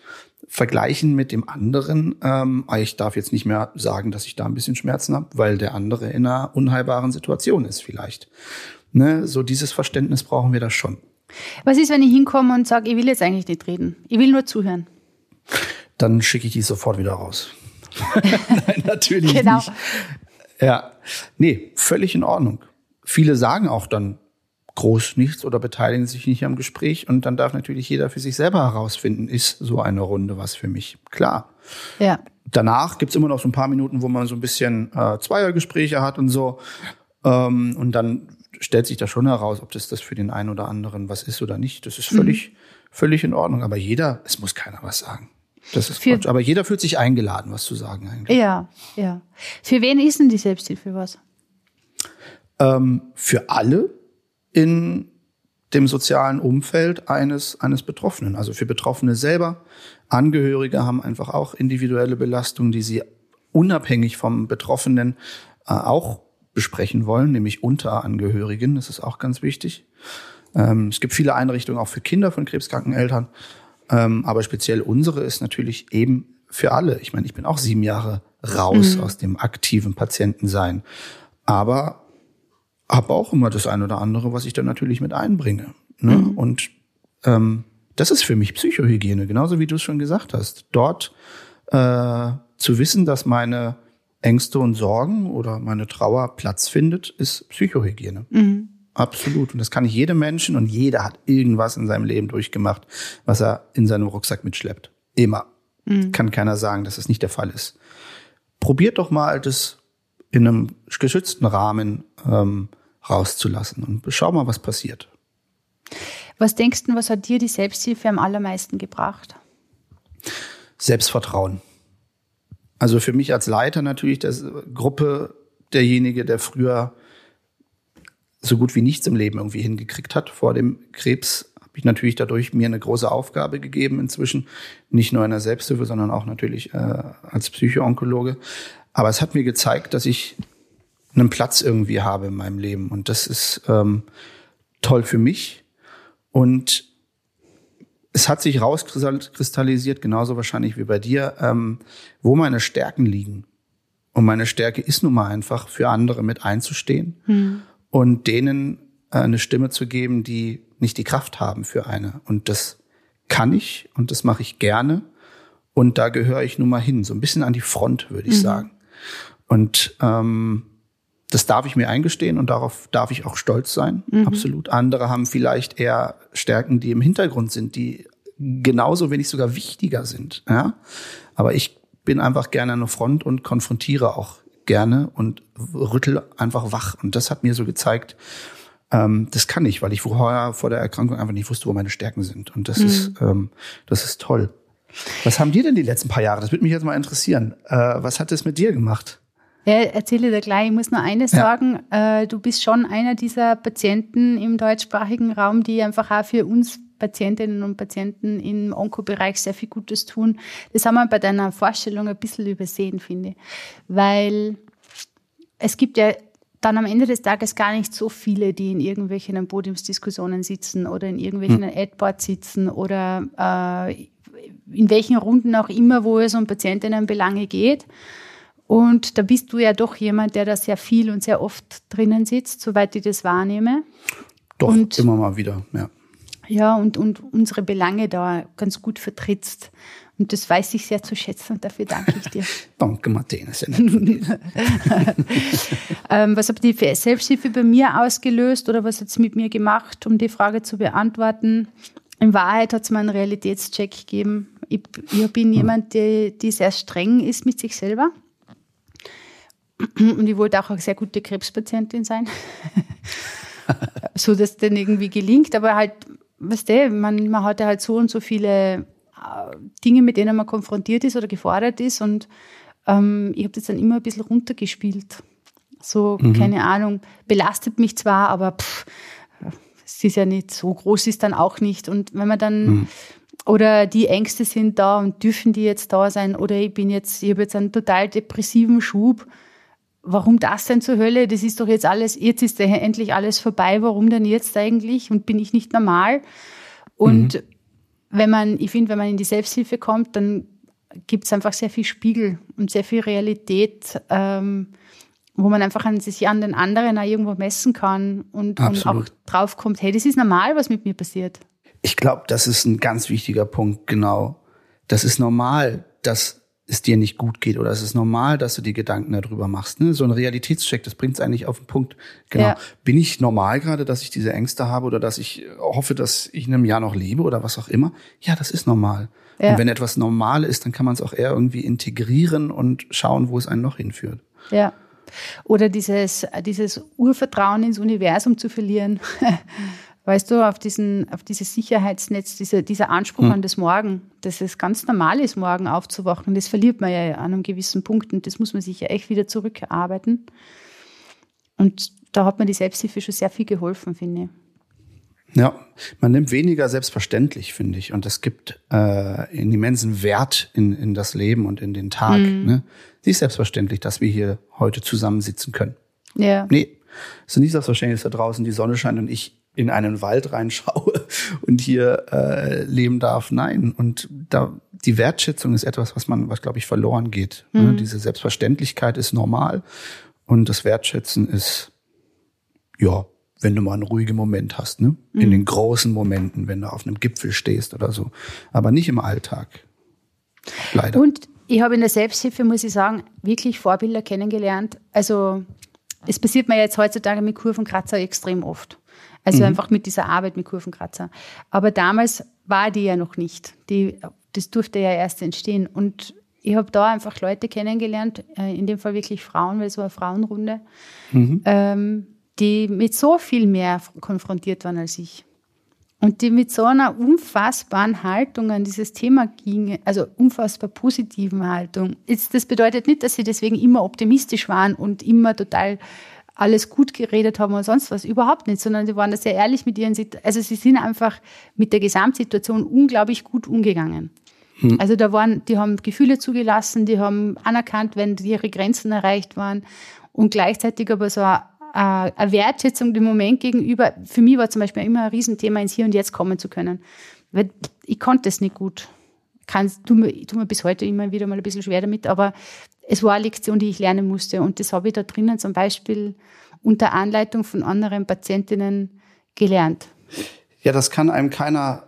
vergleichen mit dem anderen. Ähm, ich darf jetzt nicht mehr sagen, dass ich da ein bisschen Schmerzen habe, weil der andere in einer unheilbaren Situation ist vielleicht. Ne? So dieses Verständnis brauchen wir da schon. Was ist, wenn ich hinkomme und sage, ich will jetzt eigentlich nicht reden, ich will nur zuhören? Dann schicke ich die sofort wieder raus. Nein, natürlich genau. nicht. Ja, nee, völlig in Ordnung. Viele sagen auch dann groß nichts oder beteiligen sich nicht am Gespräch und dann darf natürlich jeder für sich selber herausfinden, ist so eine Runde was für mich. Klar. Ja. Danach gibt's immer noch so ein paar Minuten, wo man so ein bisschen äh, Zweiergespräche hat und so. Ähm, und dann stellt sich da schon heraus, ob das das für den einen oder anderen was ist oder nicht. Das ist völlig, mhm. völlig in Ordnung. Aber jeder, es muss keiner was sagen. Das ist Quatsch. Aber jeder fühlt sich eingeladen, was zu sagen eigentlich. Ja, ja. Für wen ist denn die Selbsthilfe was? Ähm, für alle in dem sozialen Umfeld eines, eines Betroffenen. Also für Betroffene selber. Angehörige haben einfach auch individuelle Belastungen, die sie unabhängig vom Betroffenen äh, auch besprechen wollen, nämlich unter Angehörigen. Das ist auch ganz wichtig. Ähm, es gibt viele Einrichtungen auch für Kinder von krebskranken Eltern. Ähm, aber speziell unsere ist natürlich eben für alle. Ich meine, ich bin auch sieben Jahre raus mhm. aus dem aktiven Patientensein. Aber habe auch immer das eine oder andere, was ich dann natürlich mit einbringe. Ne? Mhm. Und ähm, das ist für mich Psychohygiene, genauso wie du es schon gesagt hast. Dort äh, zu wissen, dass meine Ängste und Sorgen oder meine Trauer Platz findet, ist Psychohygiene. Mhm. Absolut. Und das kann ich jedem Menschen und jeder hat irgendwas in seinem Leben durchgemacht, was er in seinem Rucksack mitschleppt. Immer. Mhm. Kann keiner sagen, dass das nicht der Fall ist. Probiert doch mal, das in einem geschützten Rahmen ähm, rauszulassen und schau mal, was passiert. Was denkst du, was hat dir die Selbsthilfe am allermeisten gebracht? Selbstvertrauen. Also für mich als Leiter natürlich der Gruppe derjenige, der früher so gut wie nichts im Leben irgendwie hingekriegt hat vor dem Krebs, habe ich natürlich dadurch mir eine große Aufgabe gegeben inzwischen. Nicht nur in der Selbsthilfe, sondern auch natürlich äh, als Psychoonkologe. Aber es hat mir gezeigt, dass ich einen Platz irgendwie habe in meinem Leben. Und das ist ähm, toll für mich. Und es hat sich rauskristallisiert, genauso wahrscheinlich wie bei dir, ähm, wo meine Stärken liegen. Und meine Stärke ist nun mal einfach, für andere mit einzustehen. Hm und denen äh, eine Stimme zu geben, die nicht die Kraft haben für eine. Und das kann ich und das mache ich gerne. Und da gehöre ich nun mal hin, so ein bisschen an die Front, würde ich mhm. sagen. Und ähm, das darf ich mir eingestehen und darauf darf ich auch stolz sein. Mhm. Absolut. Andere haben vielleicht eher Stärken, die im Hintergrund sind, die genauso, wenn nicht sogar wichtiger sind. Ja? Aber ich bin einfach gerne an der Front und konfrontiere auch gerne und rüttel einfach wach. Und das hat mir so gezeigt, ähm, das kann ich, weil ich vorher vor der Erkrankung einfach nicht wusste, wo meine Stärken sind. Und das mhm. ist, ähm, das ist toll. Was haben dir denn die letzten paar Jahre? Das würde mich jetzt mal interessieren. Äh, was hat das mit dir gemacht? Ja, erzähle dir gleich. Ich muss nur eines ja. sagen. Äh, du bist schon einer dieser Patienten im deutschsprachigen Raum, die einfach auch für uns Patientinnen und Patienten im Onkobereich sehr viel Gutes tun. Das haben wir bei deiner Vorstellung ein bisschen übersehen, finde ich. Weil es gibt ja dann am Ende des Tages gar nicht so viele, die in irgendwelchen Podiumsdiskussionen sitzen oder in irgendwelchen hm. Adboards sitzen oder äh, in welchen Runden auch immer, wo es um Patientinnenbelange geht. Und da bist du ja doch jemand, der da sehr viel und sehr oft drinnen sitzt, soweit ich das wahrnehme. Doch, und immer mal wieder, ja ja, und, und unsere Belange da ganz gut vertrittst. Und das weiß ich sehr zu schätzen und dafür danke ich dir. danke, Martina. ähm, was hat die Selbsthilfe bei mir ausgelöst oder was hat es mit mir gemacht, um die Frage zu beantworten? In Wahrheit hat es mir einen Realitätscheck gegeben. Ich, ich bin jemand, der, die sehr streng ist mit sich selber. Und ich wollte auch eine sehr gute Krebspatientin sein. so dass es dann irgendwie gelingt, aber halt weißt du, man, man hat ja halt so und so viele äh, Dinge, mit denen man konfrontiert ist oder gefordert ist und ähm, ich habe das dann immer ein bisschen runtergespielt. So, mhm. keine Ahnung, belastet mich zwar, aber pff, es ist ja nicht so groß, ist dann auch nicht. Und wenn man dann, mhm. oder die Ängste sind da und dürfen die jetzt da sein, oder ich bin jetzt, ich habe jetzt einen total depressiven Schub. Warum das denn zur Hölle? Das ist doch jetzt alles, jetzt ist ja endlich alles vorbei. Warum denn jetzt eigentlich? Und bin ich nicht normal? Und mhm. wenn man, ich finde, wenn man in die Selbsthilfe kommt, dann gibt es einfach sehr viel Spiegel und sehr viel Realität. Ähm, wo man einfach an sich an den anderen auch irgendwo messen kann und, und auch drauf kommt, hey, das ist normal, was mit mir passiert. Ich glaube, das ist ein ganz wichtiger Punkt, genau. Das ist normal, dass es dir nicht gut geht oder es ist normal, dass du die Gedanken darüber machst. Ne? So ein Realitätscheck, das bringt es eigentlich auf den Punkt. Genau. Ja. Bin ich normal gerade, dass ich diese Ängste habe oder dass ich hoffe, dass ich in einem Jahr noch lebe oder was auch immer? Ja, das ist normal. Ja. Und wenn etwas normal ist, dann kann man es auch eher irgendwie integrieren und schauen, wo es einen noch hinführt. Ja. Oder dieses, dieses Urvertrauen ins Universum zu verlieren. Weißt du, auf, diesen, auf dieses Sicherheitsnetz, dieser, dieser Anspruch hm. an das Morgen, dass es ganz normal ist, morgen aufzuwachen, das verliert man ja an einem gewissen Punkt und das muss man sich ja echt wieder zurückerarbeiten. Und da hat mir die Selbsthilfe schon sehr viel geholfen, finde ich. Ja, man nimmt weniger selbstverständlich, finde ich. Und das gibt äh, einen immensen Wert in, in das Leben und in den Tag. Mhm. Ne? Nicht selbstverständlich, dass wir hier heute zusammensitzen können. Ja. Nee, es ist nicht selbstverständlich, dass da draußen die Sonne scheint und ich in einen Wald reinschaue und hier äh, leben darf. Nein. Und da die Wertschätzung ist etwas, was man, was glaube ich, verloren geht. Ne? Mhm. Ne? Diese Selbstverständlichkeit ist normal und das Wertschätzen ist ja wenn du mal einen ruhigen Moment hast, ne? Mhm. In den großen Momenten, wenn du auf einem Gipfel stehst oder so. Aber nicht im Alltag. Leider. Und ich habe in der Selbsthilfe, muss ich sagen, wirklich Vorbilder kennengelernt. Also es passiert mir jetzt heutzutage mit Kurvenkratzer extrem oft. Also mhm. einfach mit dieser Arbeit mit Kurvenkratzer. Aber damals war die ja noch nicht. Die, das durfte ja erst entstehen. Und ich habe da einfach Leute kennengelernt, äh, in dem Fall wirklich Frauen, weil es war eine Frauenrunde, mhm. ähm, die mit so viel mehr konfrontiert waren als ich. Und die mit so einer unfassbaren Haltung an dieses Thema gingen, also unfassbar positiven Haltung. Jetzt, das bedeutet nicht, dass sie deswegen immer optimistisch waren und immer total alles gut geredet haben oder sonst was. Überhaupt nicht, sondern sie waren da sehr ehrlich mit ihren, also sie sind einfach mit der Gesamtsituation unglaublich gut umgegangen. Hm. Also da waren, die haben Gefühle zugelassen, die haben anerkannt, wenn ihre Grenzen erreicht waren und gleichzeitig aber so eine äh, eine Wertschätzung dem Moment gegenüber. Für mich war zum Beispiel immer ein Riesenthema, ins Hier und Jetzt kommen zu können. Weil ich konnte es nicht gut. Kann, tu, mir, tu mir bis heute immer wieder mal ein bisschen schwer damit, aber es war eine Lektion, die ich lernen musste. Und das habe ich da drinnen zum Beispiel unter Anleitung von anderen Patientinnen gelernt. Ja, das kann einem keiner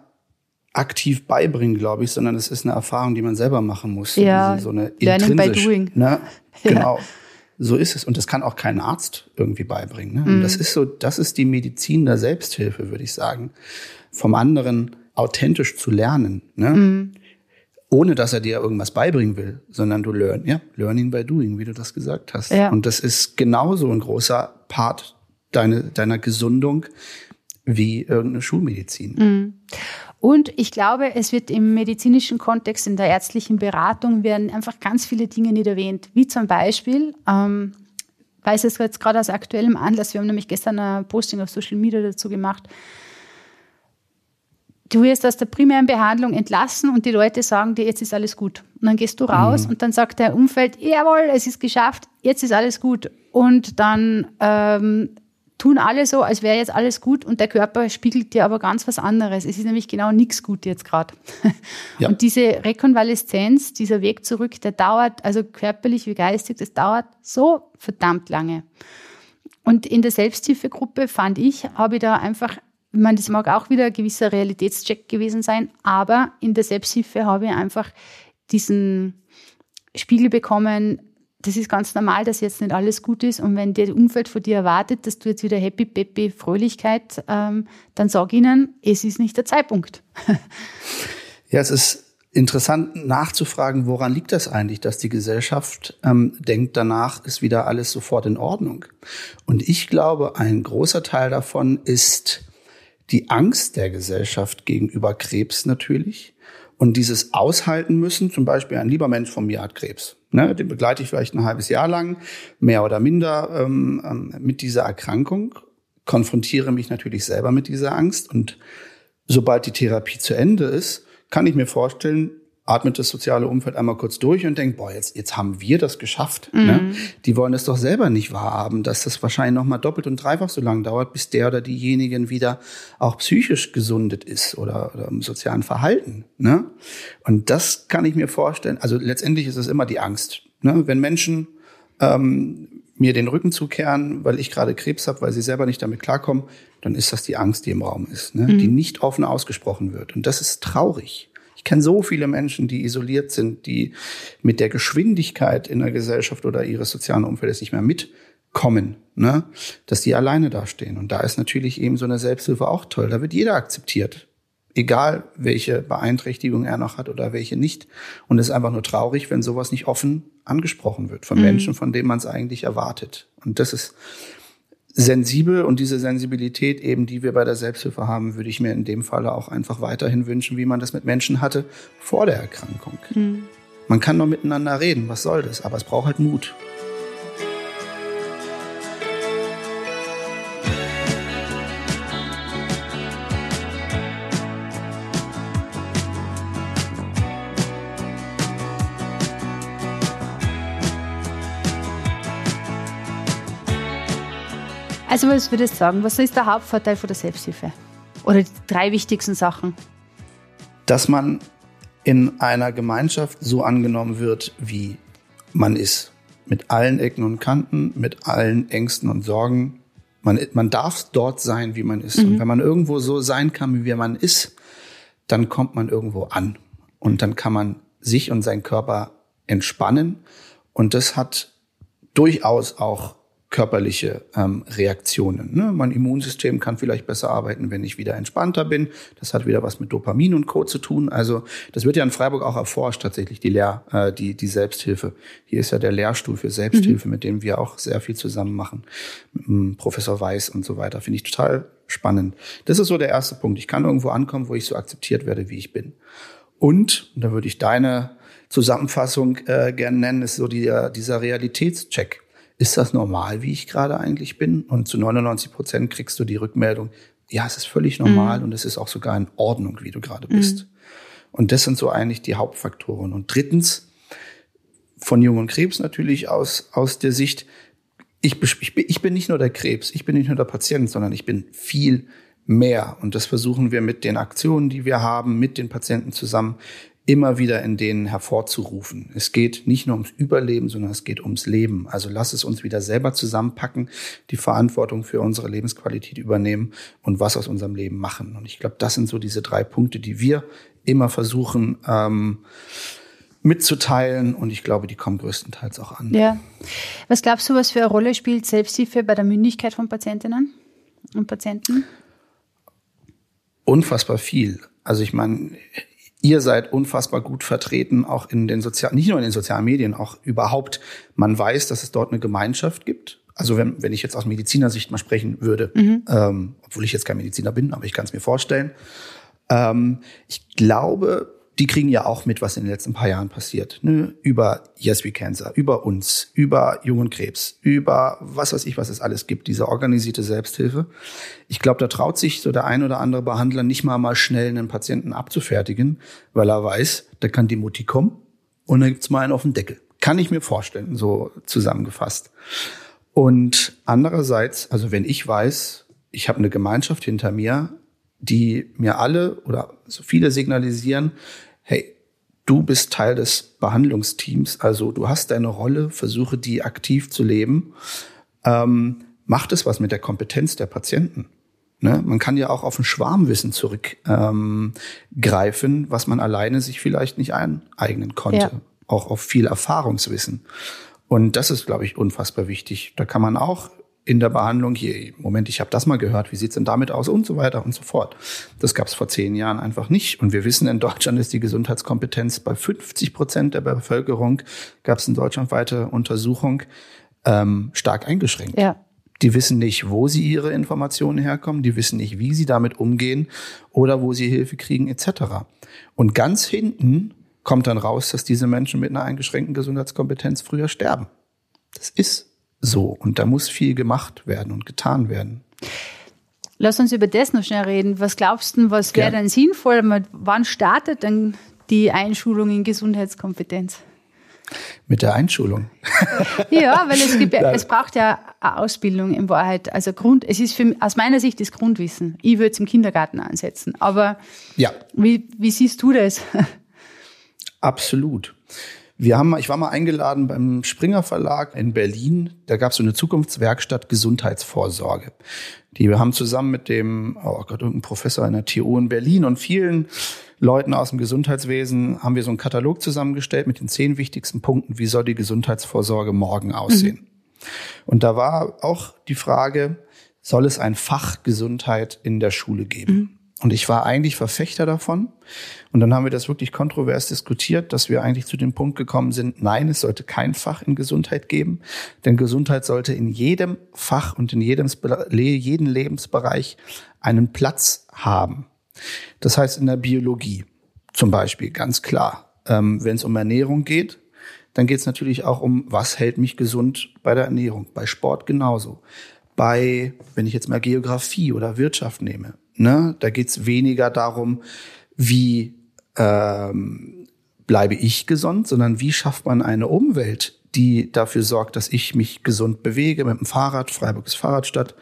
aktiv beibringen, glaube ich, sondern es ist eine Erfahrung, die man selber machen muss. Ja, so eine Learning by doing. Ne? Genau. Ja. So ist es. Und das kann auch kein Arzt irgendwie beibringen. Ne? Und das mhm. ist so, das ist die Medizin der Selbsthilfe, würde ich sagen. Vom anderen authentisch zu lernen. Ne? Mhm. Ohne dass er dir irgendwas beibringen will, sondern du learn, ja, learning by doing, wie du das gesagt hast. Ja. Und das ist genauso ein großer Part deine, deiner Gesundung wie irgendeine Schulmedizin. Mhm. Und ich glaube, es wird im medizinischen Kontext, in der ärztlichen Beratung, werden einfach ganz viele Dinge nicht erwähnt. Wie zum Beispiel, ähm, weiß es jetzt gerade aus aktuellem Anlass, wir haben nämlich gestern ein Posting auf Social Media dazu gemacht. Du wirst aus der primären Behandlung entlassen und die Leute sagen dir, jetzt ist alles gut. Und dann gehst du raus mhm. und dann sagt der Umfeld, jawohl, es ist geschafft, jetzt ist alles gut. Und dann ähm, tun alle so, als wäre jetzt alles gut und der Körper spiegelt dir aber ganz was anderes. Es ist nämlich genau nichts gut jetzt gerade. Ja. Und diese Rekonvaleszenz, dieser Weg zurück, der dauert, also körperlich wie geistig, das dauert so verdammt lange. Und in der Selbsthilfegruppe fand ich, habe ich da einfach, ich meine, das mag auch wieder ein gewisser Realitätscheck gewesen sein, aber in der Selbsthilfe habe ich einfach diesen Spiegel bekommen, das ist ganz normal, dass jetzt nicht alles gut ist. Und wenn der Umfeld von dir erwartet, dass du jetzt wieder happy, peppy, Fröhlichkeit, ähm, dann sag ihnen, es ist nicht der Zeitpunkt. ja, es ist interessant nachzufragen, woran liegt das eigentlich, dass die Gesellschaft ähm, denkt, danach ist wieder alles sofort in Ordnung. Und ich glaube, ein großer Teil davon ist die Angst der Gesellschaft gegenüber Krebs natürlich und dieses aushalten müssen, zum Beispiel ein lieber Mensch von mir hat Krebs. Ne, den begleite ich vielleicht ein halbes Jahr lang, mehr oder minder ähm, ähm, mit dieser Erkrankung, konfrontiere mich natürlich selber mit dieser Angst und sobald die Therapie zu Ende ist, kann ich mir vorstellen, atmet das soziale Umfeld einmal kurz durch und denkt, boah, jetzt, jetzt haben wir das geschafft. Mhm. Ne? Die wollen es doch selber nicht wahrhaben, dass das wahrscheinlich noch mal doppelt und dreifach so lange dauert, bis der oder diejenigen wieder auch psychisch gesundet ist oder, oder im sozialen Verhalten. Ne? Und das kann ich mir vorstellen. Also letztendlich ist es immer die Angst. Ne? Wenn Menschen ähm, mir den Rücken zukehren, weil ich gerade Krebs habe, weil sie selber nicht damit klarkommen, dann ist das die Angst, die im Raum ist, ne? Mhm. die nicht offen ausgesprochen wird. Und das ist traurig kenne so viele Menschen, die isoliert sind, die mit der Geschwindigkeit in der Gesellschaft oder ihres sozialen Umfeldes nicht mehr mitkommen, ne? dass die alleine dastehen. Und da ist natürlich eben so eine Selbsthilfe auch toll. Da wird jeder akzeptiert. Egal, welche Beeinträchtigung er noch hat oder welche nicht. Und es ist einfach nur traurig, wenn sowas nicht offen angesprochen wird von mhm. Menschen, von denen man es eigentlich erwartet. Und das ist, sensibel und diese Sensibilität eben, die wir bei der Selbsthilfe haben, würde ich mir in dem Falle auch einfach weiterhin wünschen, wie man das mit Menschen hatte vor der Erkrankung. Mhm. Man kann nur miteinander reden, was soll das? Aber es braucht halt Mut. Also was würdest du sagen, was ist der Hauptvorteil von der Selbsthilfe? Oder die drei wichtigsten Sachen? Dass man in einer Gemeinschaft so angenommen wird, wie man ist. Mit allen Ecken und Kanten, mit allen Ängsten und Sorgen. Man, man darf dort sein, wie man ist. Mhm. Und wenn man irgendwo so sein kann, wie man ist, dann kommt man irgendwo an. Und dann kann man sich und seinen Körper entspannen. Und das hat durchaus auch körperliche ähm, Reaktionen. Ne? Mein Immunsystem kann vielleicht besser arbeiten, wenn ich wieder entspannter bin. Das hat wieder was mit Dopamin und Co. zu tun. Also das wird ja in Freiburg auch erforscht, tatsächlich die Lehr, äh, die, die Selbsthilfe. Hier ist ja der Lehrstuhl für Selbsthilfe, mhm. mit dem wir auch sehr viel zusammen machen. Mit Professor Weiß und so weiter. Finde ich total spannend. Das ist so der erste Punkt. Ich kann irgendwo ankommen, wo ich so akzeptiert werde, wie ich bin. Und, und da würde ich deine Zusammenfassung äh, gerne nennen, ist so die, dieser Realitätscheck ist das normal, wie ich gerade eigentlich bin? Und zu 99 Prozent kriegst du die Rückmeldung, ja, es ist völlig normal mhm. und es ist auch sogar in Ordnung, wie du gerade bist. Mhm. Und das sind so eigentlich die Hauptfaktoren. Und drittens, von Jung und Krebs natürlich aus, aus der Sicht, ich, ich, bin, ich bin nicht nur der Krebs, ich bin nicht nur der Patient, sondern ich bin viel mehr. Und das versuchen wir mit den Aktionen, die wir haben, mit den Patienten zusammen immer wieder in denen hervorzurufen. Es geht nicht nur ums Überleben, sondern es geht ums Leben. Also lass es uns wieder selber zusammenpacken, die Verantwortung für unsere Lebensqualität übernehmen und was aus unserem Leben machen. Und ich glaube, das sind so diese drei Punkte, die wir immer versuchen ähm, mitzuteilen. Und ich glaube, die kommen größtenteils auch an. Ja. Was glaubst du, was für eine Rolle spielt Selbsthilfe bei der Mündigkeit von Patientinnen und Patienten? Unfassbar viel. Also ich meine, ihr seid unfassbar gut vertreten, auch in den sozialen, nicht nur in den sozialen Medien, auch überhaupt. Man weiß, dass es dort eine Gemeinschaft gibt. Also wenn, wenn ich jetzt aus Medizinersicht mal sprechen würde, mhm. ähm, obwohl ich jetzt kein Mediziner bin, aber ich kann es mir vorstellen. Ähm, ich glaube, die kriegen ja auch mit, was in den letzten paar Jahren passiert. Ne? Über Yes We Cancer, über uns, über Jungen Krebs, über was weiß ich, was es alles gibt, diese organisierte Selbsthilfe. Ich glaube, da traut sich so der ein oder andere Behandler nicht mal mal schnell einen Patienten abzufertigen, weil er weiß, da kann die Mutti kommen und dann gibt's mal einen auf den Deckel. Kann ich mir vorstellen, so zusammengefasst. Und andererseits, also wenn ich weiß, ich habe eine Gemeinschaft hinter mir, die mir alle oder so viele signalisieren, du bist Teil des Behandlungsteams, also du hast deine Rolle, versuche die aktiv zu leben. Ähm, macht es was mit der Kompetenz der Patienten? Ne? Man kann ja auch auf ein Schwarmwissen zurückgreifen, ähm, was man alleine sich vielleicht nicht eineignen konnte. Ja. Auch auf viel Erfahrungswissen. Und das ist, glaube ich, unfassbar wichtig. Da kann man auch in der Behandlung, hier, Moment, ich habe das mal gehört, wie sieht's denn damit aus und so weiter und so fort. Das gab es vor zehn Jahren einfach nicht. Und wir wissen, in Deutschland ist die Gesundheitskompetenz bei 50 Prozent der Bevölkerung, gab es eine deutschlandweite Untersuchung, ähm, stark eingeschränkt. Ja. Die wissen nicht, wo sie ihre Informationen herkommen, die wissen nicht, wie sie damit umgehen oder wo sie Hilfe kriegen etc. Und ganz hinten kommt dann raus, dass diese Menschen mit einer eingeschränkten Gesundheitskompetenz früher sterben. Das ist so. Und da muss viel gemacht werden und getan werden. Lass uns über das noch schnell reden. Was glaubst du, was wäre denn sinnvoll? Wann startet denn die Einschulung in Gesundheitskompetenz? Mit der Einschulung. ja, weil es gibt, es braucht ja eine Ausbildung in Wahrheit. Also Grund, es ist für, aus meiner Sicht das Grundwissen. Ich würde es im Kindergarten ansetzen. Aber ja. wie, wie siehst du das? Absolut. Wir haben, ich war mal eingeladen beim Springer Verlag in Berlin. Da gab es so eine Zukunftswerkstatt Gesundheitsvorsorge. Die wir haben zusammen mit dem, oh Gott, irgendein Professor in der TU in Berlin und vielen Leuten aus dem Gesundheitswesen haben wir so einen Katalog zusammengestellt mit den zehn wichtigsten Punkten, wie soll die Gesundheitsvorsorge morgen aussehen. Mhm. Und da war auch die Frage, soll es ein Fach Gesundheit in der Schule geben? Mhm. Und ich war eigentlich Verfechter davon. Und dann haben wir das wirklich kontrovers diskutiert, dass wir eigentlich zu dem Punkt gekommen sind, nein, es sollte kein Fach in Gesundheit geben. Denn Gesundheit sollte in jedem Fach und in jedem, jeden Lebensbereich einen Platz haben. Das heißt in der Biologie zum Beispiel, ganz klar. Ähm, Wenn es um Ernährung geht, dann geht es natürlich auch um, was hält mich gesund bei der Ernährung. Bei Sport genauso. Bei, wenn ich jetzt mal Geografie oder Wirtschaft nehme, Ne? Da geht's weniger darum, wie ähm, bleibe ich gesund, sondern wie schafft man eine Umwelt, die dafür sorgt, dass ich mich gesund bewege mit dem Fahrrad. Freiburg ist Fahrradstadt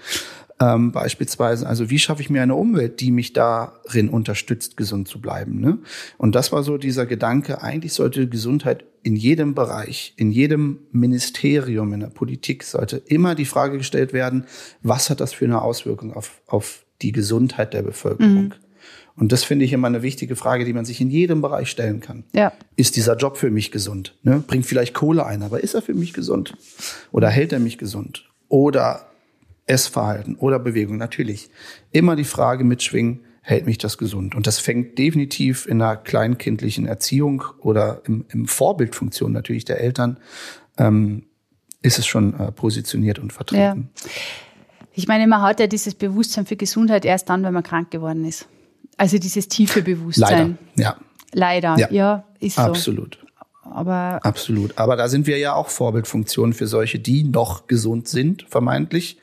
ähm, beispielsweise. Also wie schaffe ich mir eine Umwelt, die mich darin unterstützt, gesund zu bleiben. Ne? Und das war so dieser Gedanke, eigentlich sollte Gesundheit in jedem Bereich, in jedem Ministerium, in der Politik, sollte immer die Frage gestellt werden, was hat das für eine Auswirkung auf, auf die Gesundheit der Bevölkerung. Mhm. Und das finde ich immer eine wichtige Frage, die man sich in jedem Bereich stellen kann. Ja. Ist dieser Job für mich gesund? Ne? Bringt vielleicht Kohle ein, aber ist er für mich gesund? Oder hält er mich gesund? Oder Essverhalten oder Bewegung? Natürlich. Immer die Frage mitschwingen, hält mich das gesund? Und das fängt definitiv in einer kleinkindlichen Erziehung oder im, im Vorbildfunktion natürlich der Eltern, ähm, ist es schon äh, positioniert und vertreten. Ja. Ich meine, man hat ja dieses Bewusstsein für Gesundheit erst dann, wenn man krank geworden ist. Also dieses tiefe Bewusstsein. Leider, ja. Leider, ja, ja ist so. Absolut. Aber Absolut. Aber da sind wir ja auch Vorbildfunktionen für solche, die noch gesund sind, vermeintlich.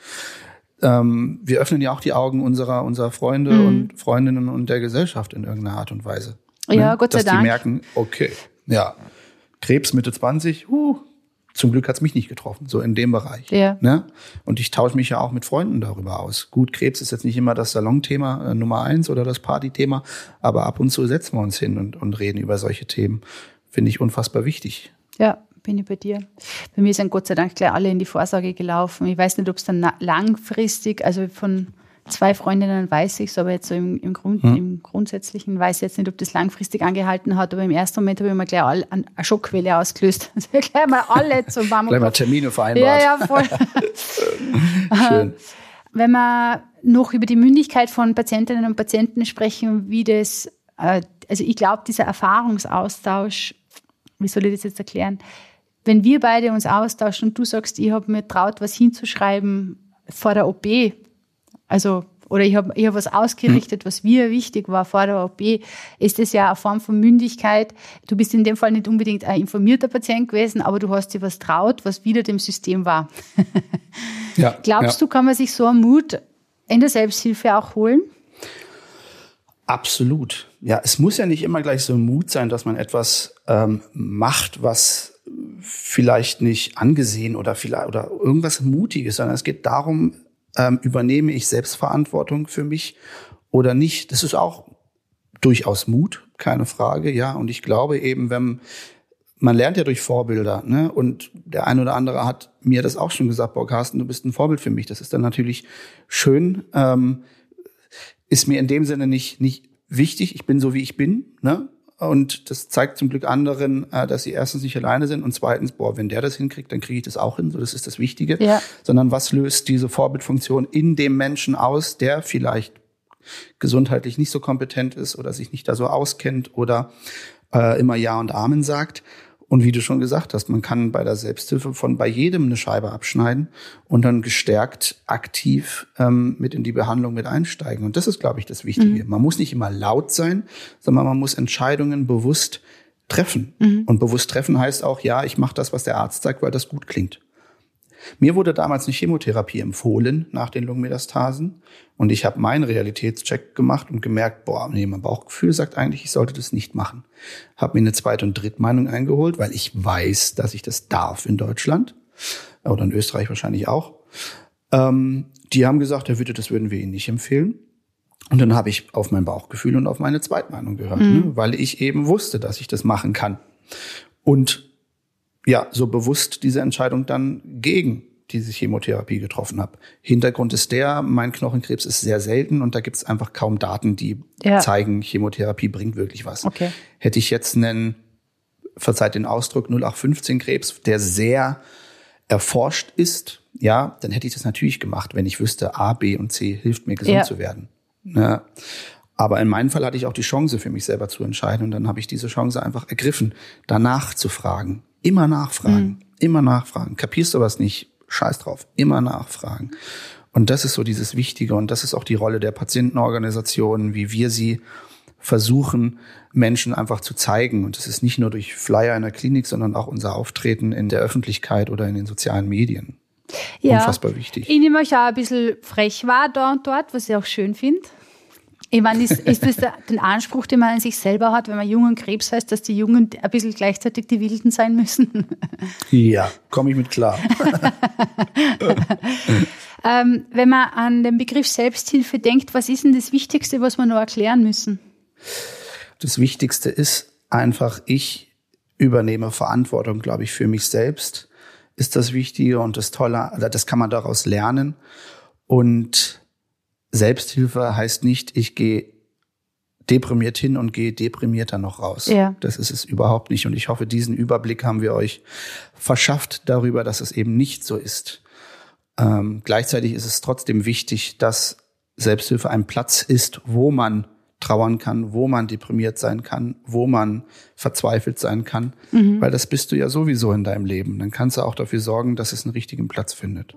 Ähm, wir öffnen ja auch die Augen unserer, unserer Freunde mhm. und Freundinnen und der Gesellschaft in irgendeiner Art und Weise. Ja, ne? Gott sei Dass Dank. Dass die merken, okay, ja, Krebs Mitte 20, uh, zum Glück hat's mich nicht getroffen, so in dem Bereich. Ja. Ne? Und ich tausche mich ja auch mit Freunden darüber aus. Gut, Krebs ist jetzt nicht immer das Salonthema äh, Nummer eins oder das Partythema, aber ab und zu setzen wir uns hin und, und reden über solche Themen. Finde ich unfassbar wichtig. Ja, bin ich bei dir. Bei mir sind Gott sei Dank gleich alle in die Vorsorge gelaufen. Ich weiß nicht, ob es dann langfristig, also von zwei Freundinnen weiß ich es, aber jetzt so im, im, Grund, hm. im Grundsätzlichen weiß ich jetzt nicht, ob das langfristig angehalten hat, aber im ersten Moment habe ich mir gleich all, eine Schockwelle ausgelöst. Also gleich mal alle zum Mammo. gleich mal Termine vereinbart. Ja, ja, voll. Schön. Wenn wir noch über die Mündigkeit von Patientinnen und Patienten sprechen, wie das, äh, also ich glaube, dieser Erfahrungsaustausch, wie soll ich das jetzt erklären? Wenn wir beide uns austauschen und du sagst, ich habe mir traut, was hinzuschreiben vor der OP, also oder ich habe ich hab was ausgerichtet, was mir wichtig war vor der OP, ist das ja eine Form von Mündigkeit. Du bist in dem Fall nicht unbedingt ein informierter Patient gewesen, aber du hast dir was traut, was wieder dem System war. Ja, Glaubst ja. du, kann man sich so einen Mut in der Selbsthilfe auch holen? Absolut. Ja, es muss ja nicht immer gleich so ein Mut sein, dass man etwas ähm, macht, was vielleicht nicht angesehen oder vielleicht oder irgendwas Mutiges, sondern es geht darum, ähm, übernehme ich Selbstverantwortung für mich oder nicht? Das ist auch durchaus Mut, keine Frage, ja. Und ich glaube eben, wenn man lernt ja durch Vorbilder, ne? Und der eine oder andere hat mir das auch schon gesagt, boah, Carsten, du bist ein Vorbild für mich. Das ist dann natürlich schön, ähm, ist mir in dem Sinne nicht nicht wichtig. Ich bin so wie ich bin, ne? Und das zeigt zum Glück anderen, äh, dass sie erstens nicht alleine sind und zweitens, boah, wenn der das hinkriegt, dann kriege ich das auch hin. So, das ist das Wichtige. Ja. Sondern was löst diese Vorbildfunktion in dem Menschen aus, der vielleicht gesundheitlich nicht so kompetent ist oder sich nicht da so auskennt oder äh, immer Ja und Amen sagt. Und wie du schon gesagt hast, man kann bei der Selbsthilfe von bei jedem eine Scheibe abschneiden und dann gestärkt aktiv ähm, mit in die Behandlung mit einsteigen. Und das ist, glaube ich, das Wichtige. Mhm. Man muss nicht immer laut sein, sondern man muss Entscheidungen bewusst treffen. Mhm. Und bewusst treffen heißt auch, ja, ich mache das, was der Arzt sagt, weil das gut klingt. Mir wurde damals eine Chemotherapie empfohlen nach den Lungenmetastasen und ich habe meinen Realitätscheck gemacht und gemerkt, boah, nee, mein Bauchgefühl sagt eigentlich, ich sollte das nicht machen. Habe mir eine zweite und Drittmeinung eingeholt, weil ich weiß, dass ich das darf in Deutschland oder in Österreich wahrscheinlich auch. Ähm, die haben gesagt, Herr Witte, das würden wir Ihnen nicht empfehlen. Und dann habe ich auf mein Bauchgefühl und auf meine Zweitmeinung gehört, mhm. ne? weil ich eben wusste, dass ich das machen kann. Und ja, so bewusst diese Entscheidung dann gegen diese Chemotherapie getroffen habe. Hintergrund ist der, mein Knochenkrebs ist sehr selten und da gibt es einfach kaum Daten, die ja. zeigen, Chemotherapie bringt wirklich was. Okay. Hätte ich jetzt einen, verzeiht den Ausdruck, 0815 Krebs, der sehr erforscht ist, ja, dann hätte ich das natürlich gemacht, wenn ich wüsste, A, B und C hilft mir gesund ja. zu werden. Ja. Aber in meinem Fall hatte ich auch die Chance für mich selber zu entscheiden und dann habe ich diese Chance einfach ergriffen, danach zu fragen. Immer nachfragen, mhm. immer nachfragen. Kapierst du was nicht? Scheiß drauf, immer nachfragen. Und das ist so dieses Wichtige und das ist auch die Rolle der Patientenorganisationen, wie wir sie versuchen, Menschen einfach zu zeigen. Und das ist nicht nur durch Flyer in der Klinik, sondern auch unser Auftreten in der Öffentlichkeit oder in den sozialen Medien. Ja, Unfassbar wichtig. Ich nehme euch auch ein bisschen frech wahr da und dort, was ich auch schön finde. Ich meine, ist, ist das der, den Anspruch, den man an sich selber hat, wenn man Jungen Krebs heißt, dass die Jungen ein bisschen gleichzeitig die Wilden sein müssen? Ja, komme ich mit klar. ähm, wenn man an den Begriff Selbsthilfe denkt, was ist denn das Wichtigste, was wir noch erklären müssen? Das Wichtigste ist einfach, ich übernehme Verantwortung, glaube ich, für mich selbst ist das Wichtige und das Tolle, das kann man daraus lernen. Und Selbsthilfe heißt nicht, ich gehe deprimiert hin und gehe deprimiert dann noch raus. Ja. Das ist es überhaupt nicht. Und ich hoffe, diesen Überblick haben wir euch verschafft darüber, dass es eben nicht so ist. Ähm, gleichzeitig ist es trotzdem wichtig, dass Selbsthilfe ein Platz ist, wo man trauern kann, wo man deprimiert sein kann, wo man verzweifelt sein kann, mhm. weil das bist du ja sowieso in deinem Leben. Dann kannst du auch dafür sorgen, dass es einen richtigen Platz findet.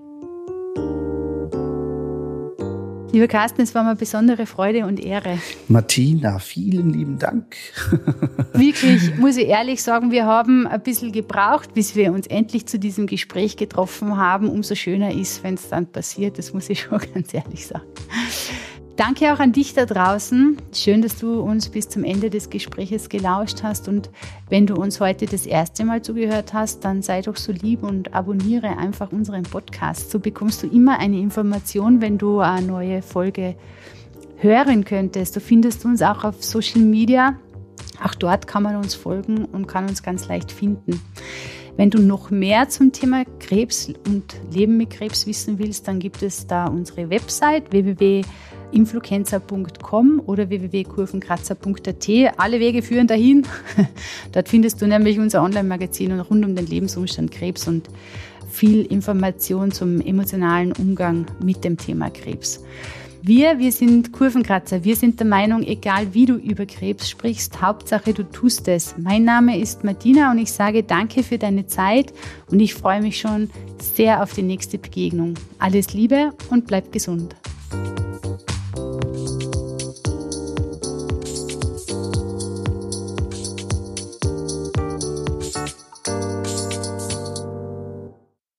Lieber Carsten, es war mir besondere Freude und Ehre. Martina, vielen lieben Dank. Wirklich, muss ich ehrlich sagen, wir haben ein bisschen gebraucht, bis wir uns endlich zu diesem Gespräch getroffen haben. Umso schöner ist, wenn es dann passiert. Das muss ich schon ganz ehrlich sagen. Danke auch an dich da draußen. Schön, dass du uns bis zum Ende des Gespräches gelauscht hast. Und wenn du uns heute das erste Mal zugehört hast, dann sei doch so lieb und abonniere einfach unseren Podcast. So bekommst du immer eine Information, wenn du eine neue Folge hören könntest. Du findest uns auch auf Social Media. Auch dort kann man uns folgen und kann uns ganz leicht finden. Wenn du noch mehr zum Thema Krebs und Leben mit Krebs wissen willst, dann gibt es da unsere Website www influencer.com oder www.kurvenkratzer.at. Alle Wege führen dahin. Dort findest du nämlich unser Online-Magazin rund um den Lebensumstand Krebs und viel Information zum emotionalen Umgang mit dem Thema Krebs. Wir, wir sind Kurvenkratzer. Wir sind der Meinung, egal wie du über Krebs sprichst, Hauptsache du tust es. Mein Name ist Martina und ich sage danke für deine Zeit und ich freue mich schon sehr auf die nächste Begegnung. Alles Liebe und bleib gesund.